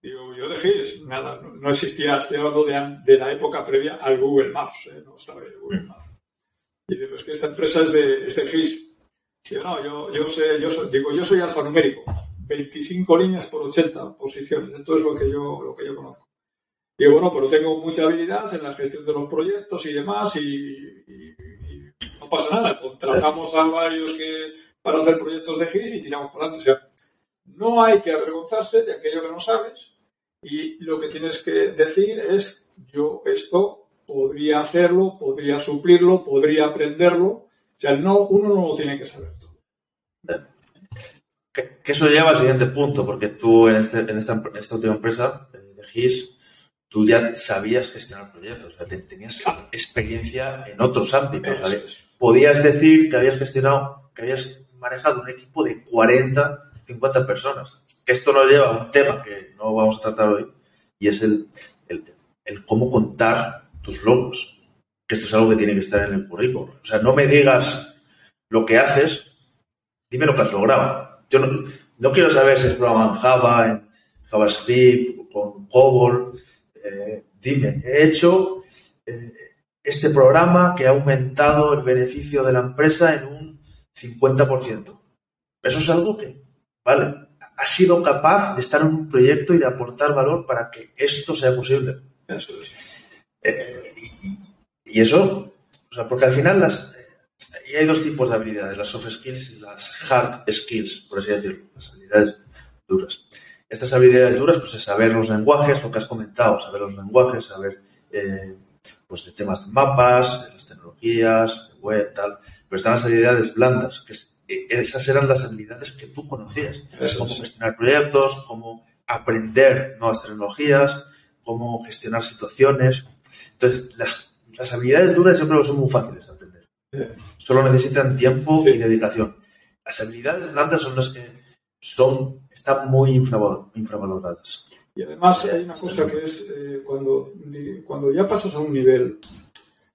Digo, yo de GIS, nada, no, existía, estoy hablando de, de, la época previa al Google Maps, no estaba el Google Maps. Y digo, es que esta empresa es de, es de GIS. Digo, no, yo, yo sé, yo soy, digo, yo soy alfanumérico, 25 líneas por 80 posiciones, esto es lo que yo, lo que yo conozco. Y bueno, pero tengo mucha habilidad en la gestión de los proyectos y demás y, no pasa nada. Contratamos a varios que para hacer proyectos de GIS y tiramos por adelante. O sea, no hay que avergonzarse de aquello que no sabes y lo que tienes que decir es yo esto podría hacerlo, podría suplirlo, podría aprenderlo. O sea, no, uno no lo tiene que saber todo. Que, eso lleva al siguiente punto, porque tú en, este, en, esta, en esta última empresa eh, de GIS tú ya sabías gestionar proyectos, o sea, tenías experiencia en otros ámbitos. Podías decir que habías gestionado, que habías manejado un equipo de 40, 50 personas. Que esto nos lleva a un tema que no vamos a tratar hoy, y es el, el, cómo contar tus logros. Que esto es algo que tiene que estar en el currículum. O sea, no me digas lo que haces, dime lo que has logrado. Yo no, no quiero saber si es programa en Java, en JavaScript, con COBOL, eh, dime, he hecho eh, este programa que ha aumentado el beneficio de la empresa en un 50%. Eso es algo que, vale, ha sido capaz de estar en un proyecto y de aportar valor para que esto sea posible. Eso es. Eh, y, eso, o sea, porque al final las, y hay dos tipos de habilidades, las soft skills y las hard skills, por así decirlo, las habilidades duras. Estas habilidades duras, pues es saber los lenguajes, lo que has comentado, saber los lenguajes, saber eh, pues de temas de mapas, de las tecnologías, web, tal. Pero están las habilidades blandas, que eh, esas eran las habilidades que tú conocías. cómo gestionar proyectos, cómo aprender nuevas tecnologías, cómo gestionar situaciones. Entonces, las, las habilidades duras yo creo que son muy fáciles de aprender. Solo necesitan tiempo y dedicación. Las habilidades blandas son las que son están muy infravaloradas. Y además hay una cosa que es eh, cuando, cuando ya pasas a un nivel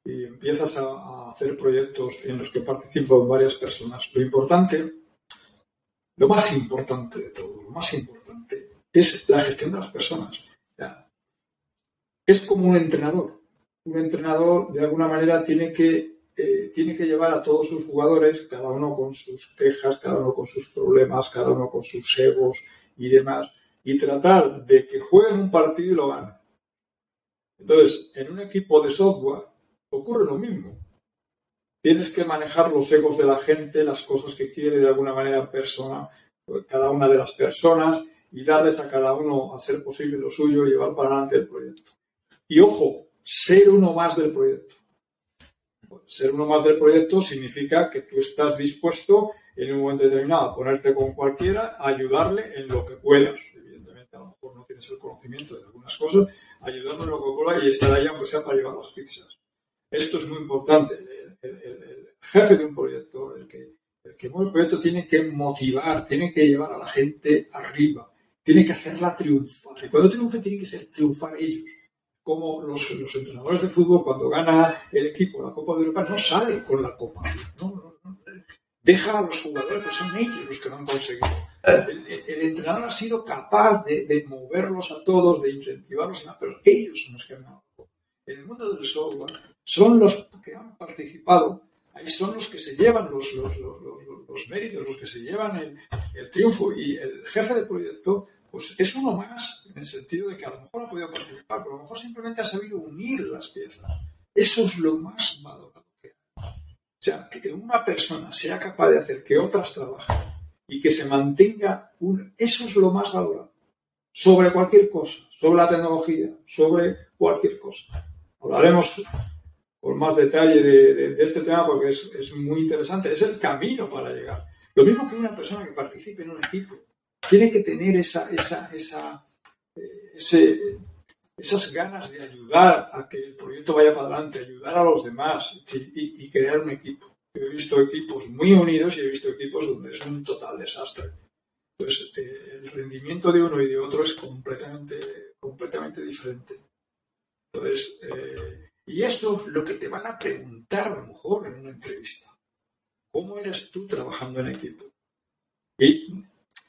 y empiezas a, hacer proyectos en los que participan varias personas, lo importante, lo más importante de todo, lo más importante es la gestión de las personas. es como un entrenador. Un entrenador de alguna manera tiene que eh, tiene que llevar a todos sus jugadores, cada uno con sus quejas, cada uno con sus problemas, cada uno con sus egos y demás, y tratar de que jueguen un partido y lo ganen. Entonces, en un equipo de software ocurre lo mismo. Tienes que manejar los egos de la gente, las cosas que quiere de alguna manera persona, cada una de las personas y darles a cada uno a ser posible lo suyo llevar para adelante el proyecto. Y ojo, ser uno más del proyecto ser uno más del proyecto significa que tú estás dispuesto en un momento determinado a ponerte con cualquiera, a ayudarle en lo que puedas. Evidentemente, a lo mejor no tienes el conocimiento de algunas cosas, ayudarle en lo que pueda y estar ahí aunque sea para llevar las pizzas. Esto es muy importante. El, jefe de un proyecto, el que, el que mueve el proyecto, tiene que motivar, tiene que llevar a la gente arriba, tiene que hacerla triunfar. Y cuando triunfe, tiene que ser triunfar ellos como los, entrenadores de fútbol cuando gana el equipo la Copa de Europa no sale con la Copa. Deja a los jugadores, pues son ellos los que lo han conseguido. El, entrenador ha sido capaz de, moverlos a todos, de incentivarlos, pero ellos son los que han ganado. En el mundo del software son los que han participado, ahí son los que se llevan los, méritos, los que se llevan el, el triunfo y el jefe del proyecto, pues es uno más, en el sentido de que a lo mejor ha podido participar, pero a lo mejor simplemente ha sabido unir las piezas. Eso es lo más valorado que hay. O sea, que una persona sea capaz de hacer que otras trabajen y que se mantenga un... Eso es lo más valorado. Sobre cualquier cosa, sobre la tecnología, sobre cualquier cosa. Hablaremos con más detalle de, este tema porque es, muy interesante. Es el camino para llegar. Lo mismo que una persona que participe en un equipo. Tiene que tener esa, esa, esa, esas ganas de ayudar a que el proyecto vaya para adelante, ayudar a los demás y, crear un equipo. Yo he visto equipos muy unidos y he visto equipos donde es un total desastre. Entonces, eh, el rendimiento de uno y de otro es completamente, completamente diferente. Entonces, eh, y eso es lo que te van a preguntar a lo mejor en una entrevista. ¿Cómo eres tú trabajando en equipo? Y,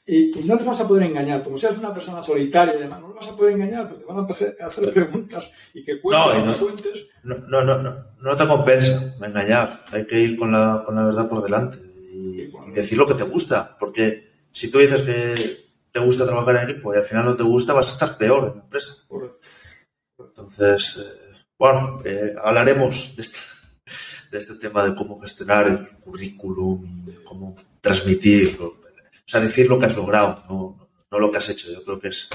no te vas a poder engañar. Como seas una persona solitaria y demás, no te vas a poder engañar, porque te van a empezar a hacer preguntas y que cuentes no. No, no, no, no, te compensa engañar. Hay que ir con la, con la verdad por delante y, decir lo que te gusta. Porque si tú dices que te gusta trabajar en equipo y al final no te gusta, vas a estar peor en la empresa. Entonces, eh, bueno, eh, hablaremos de este, de este, tema de cómo gestionar el currículum y cómo transmitirlo. O sea, decir lo que has logrado, no, no lo que has hecho. Yo creo que es,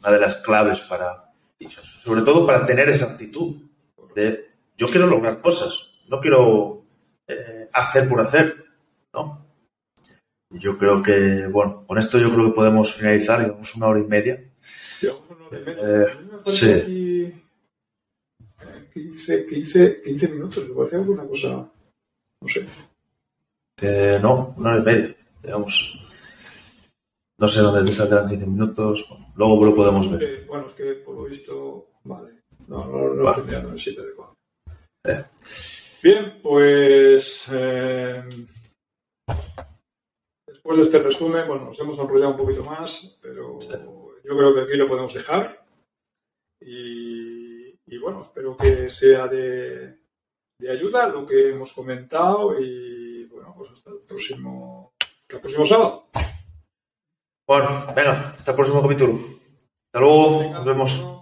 una de las claves para, sobre todo para tener esa actitud de yo quiero lograr cosas, no quiero eh, hacer por hacer, ¿no? Yo creo que, bueno, con esto yo creo que podemos finalizar, llevamos una hora y media. Llevamos una hora y media. Eh, sí. 15, 15, 15 minutos, me parece alguna cosa, no sé. Eh, no, una hora y media, digamos. No sé dónde te saldrán 15 minutos, luego lo podemos ver. Eh, bueno, es que por lo visto, vale. No, no, no vale. es el sitio adecuado. Eh. Bien, pues eh, después de este resumen, bueno, nos hemos enrollado un poquito más, pero yo creo que aquí lo podemos dejar. Y y bueno, espero que sea de, de ayuda lo que hemos comentado y bueno, pues hasta el próximo, hasta el próximo sábado. Bueno, venga, hasta el próximo capítulo. Hasta luego, nos vemos.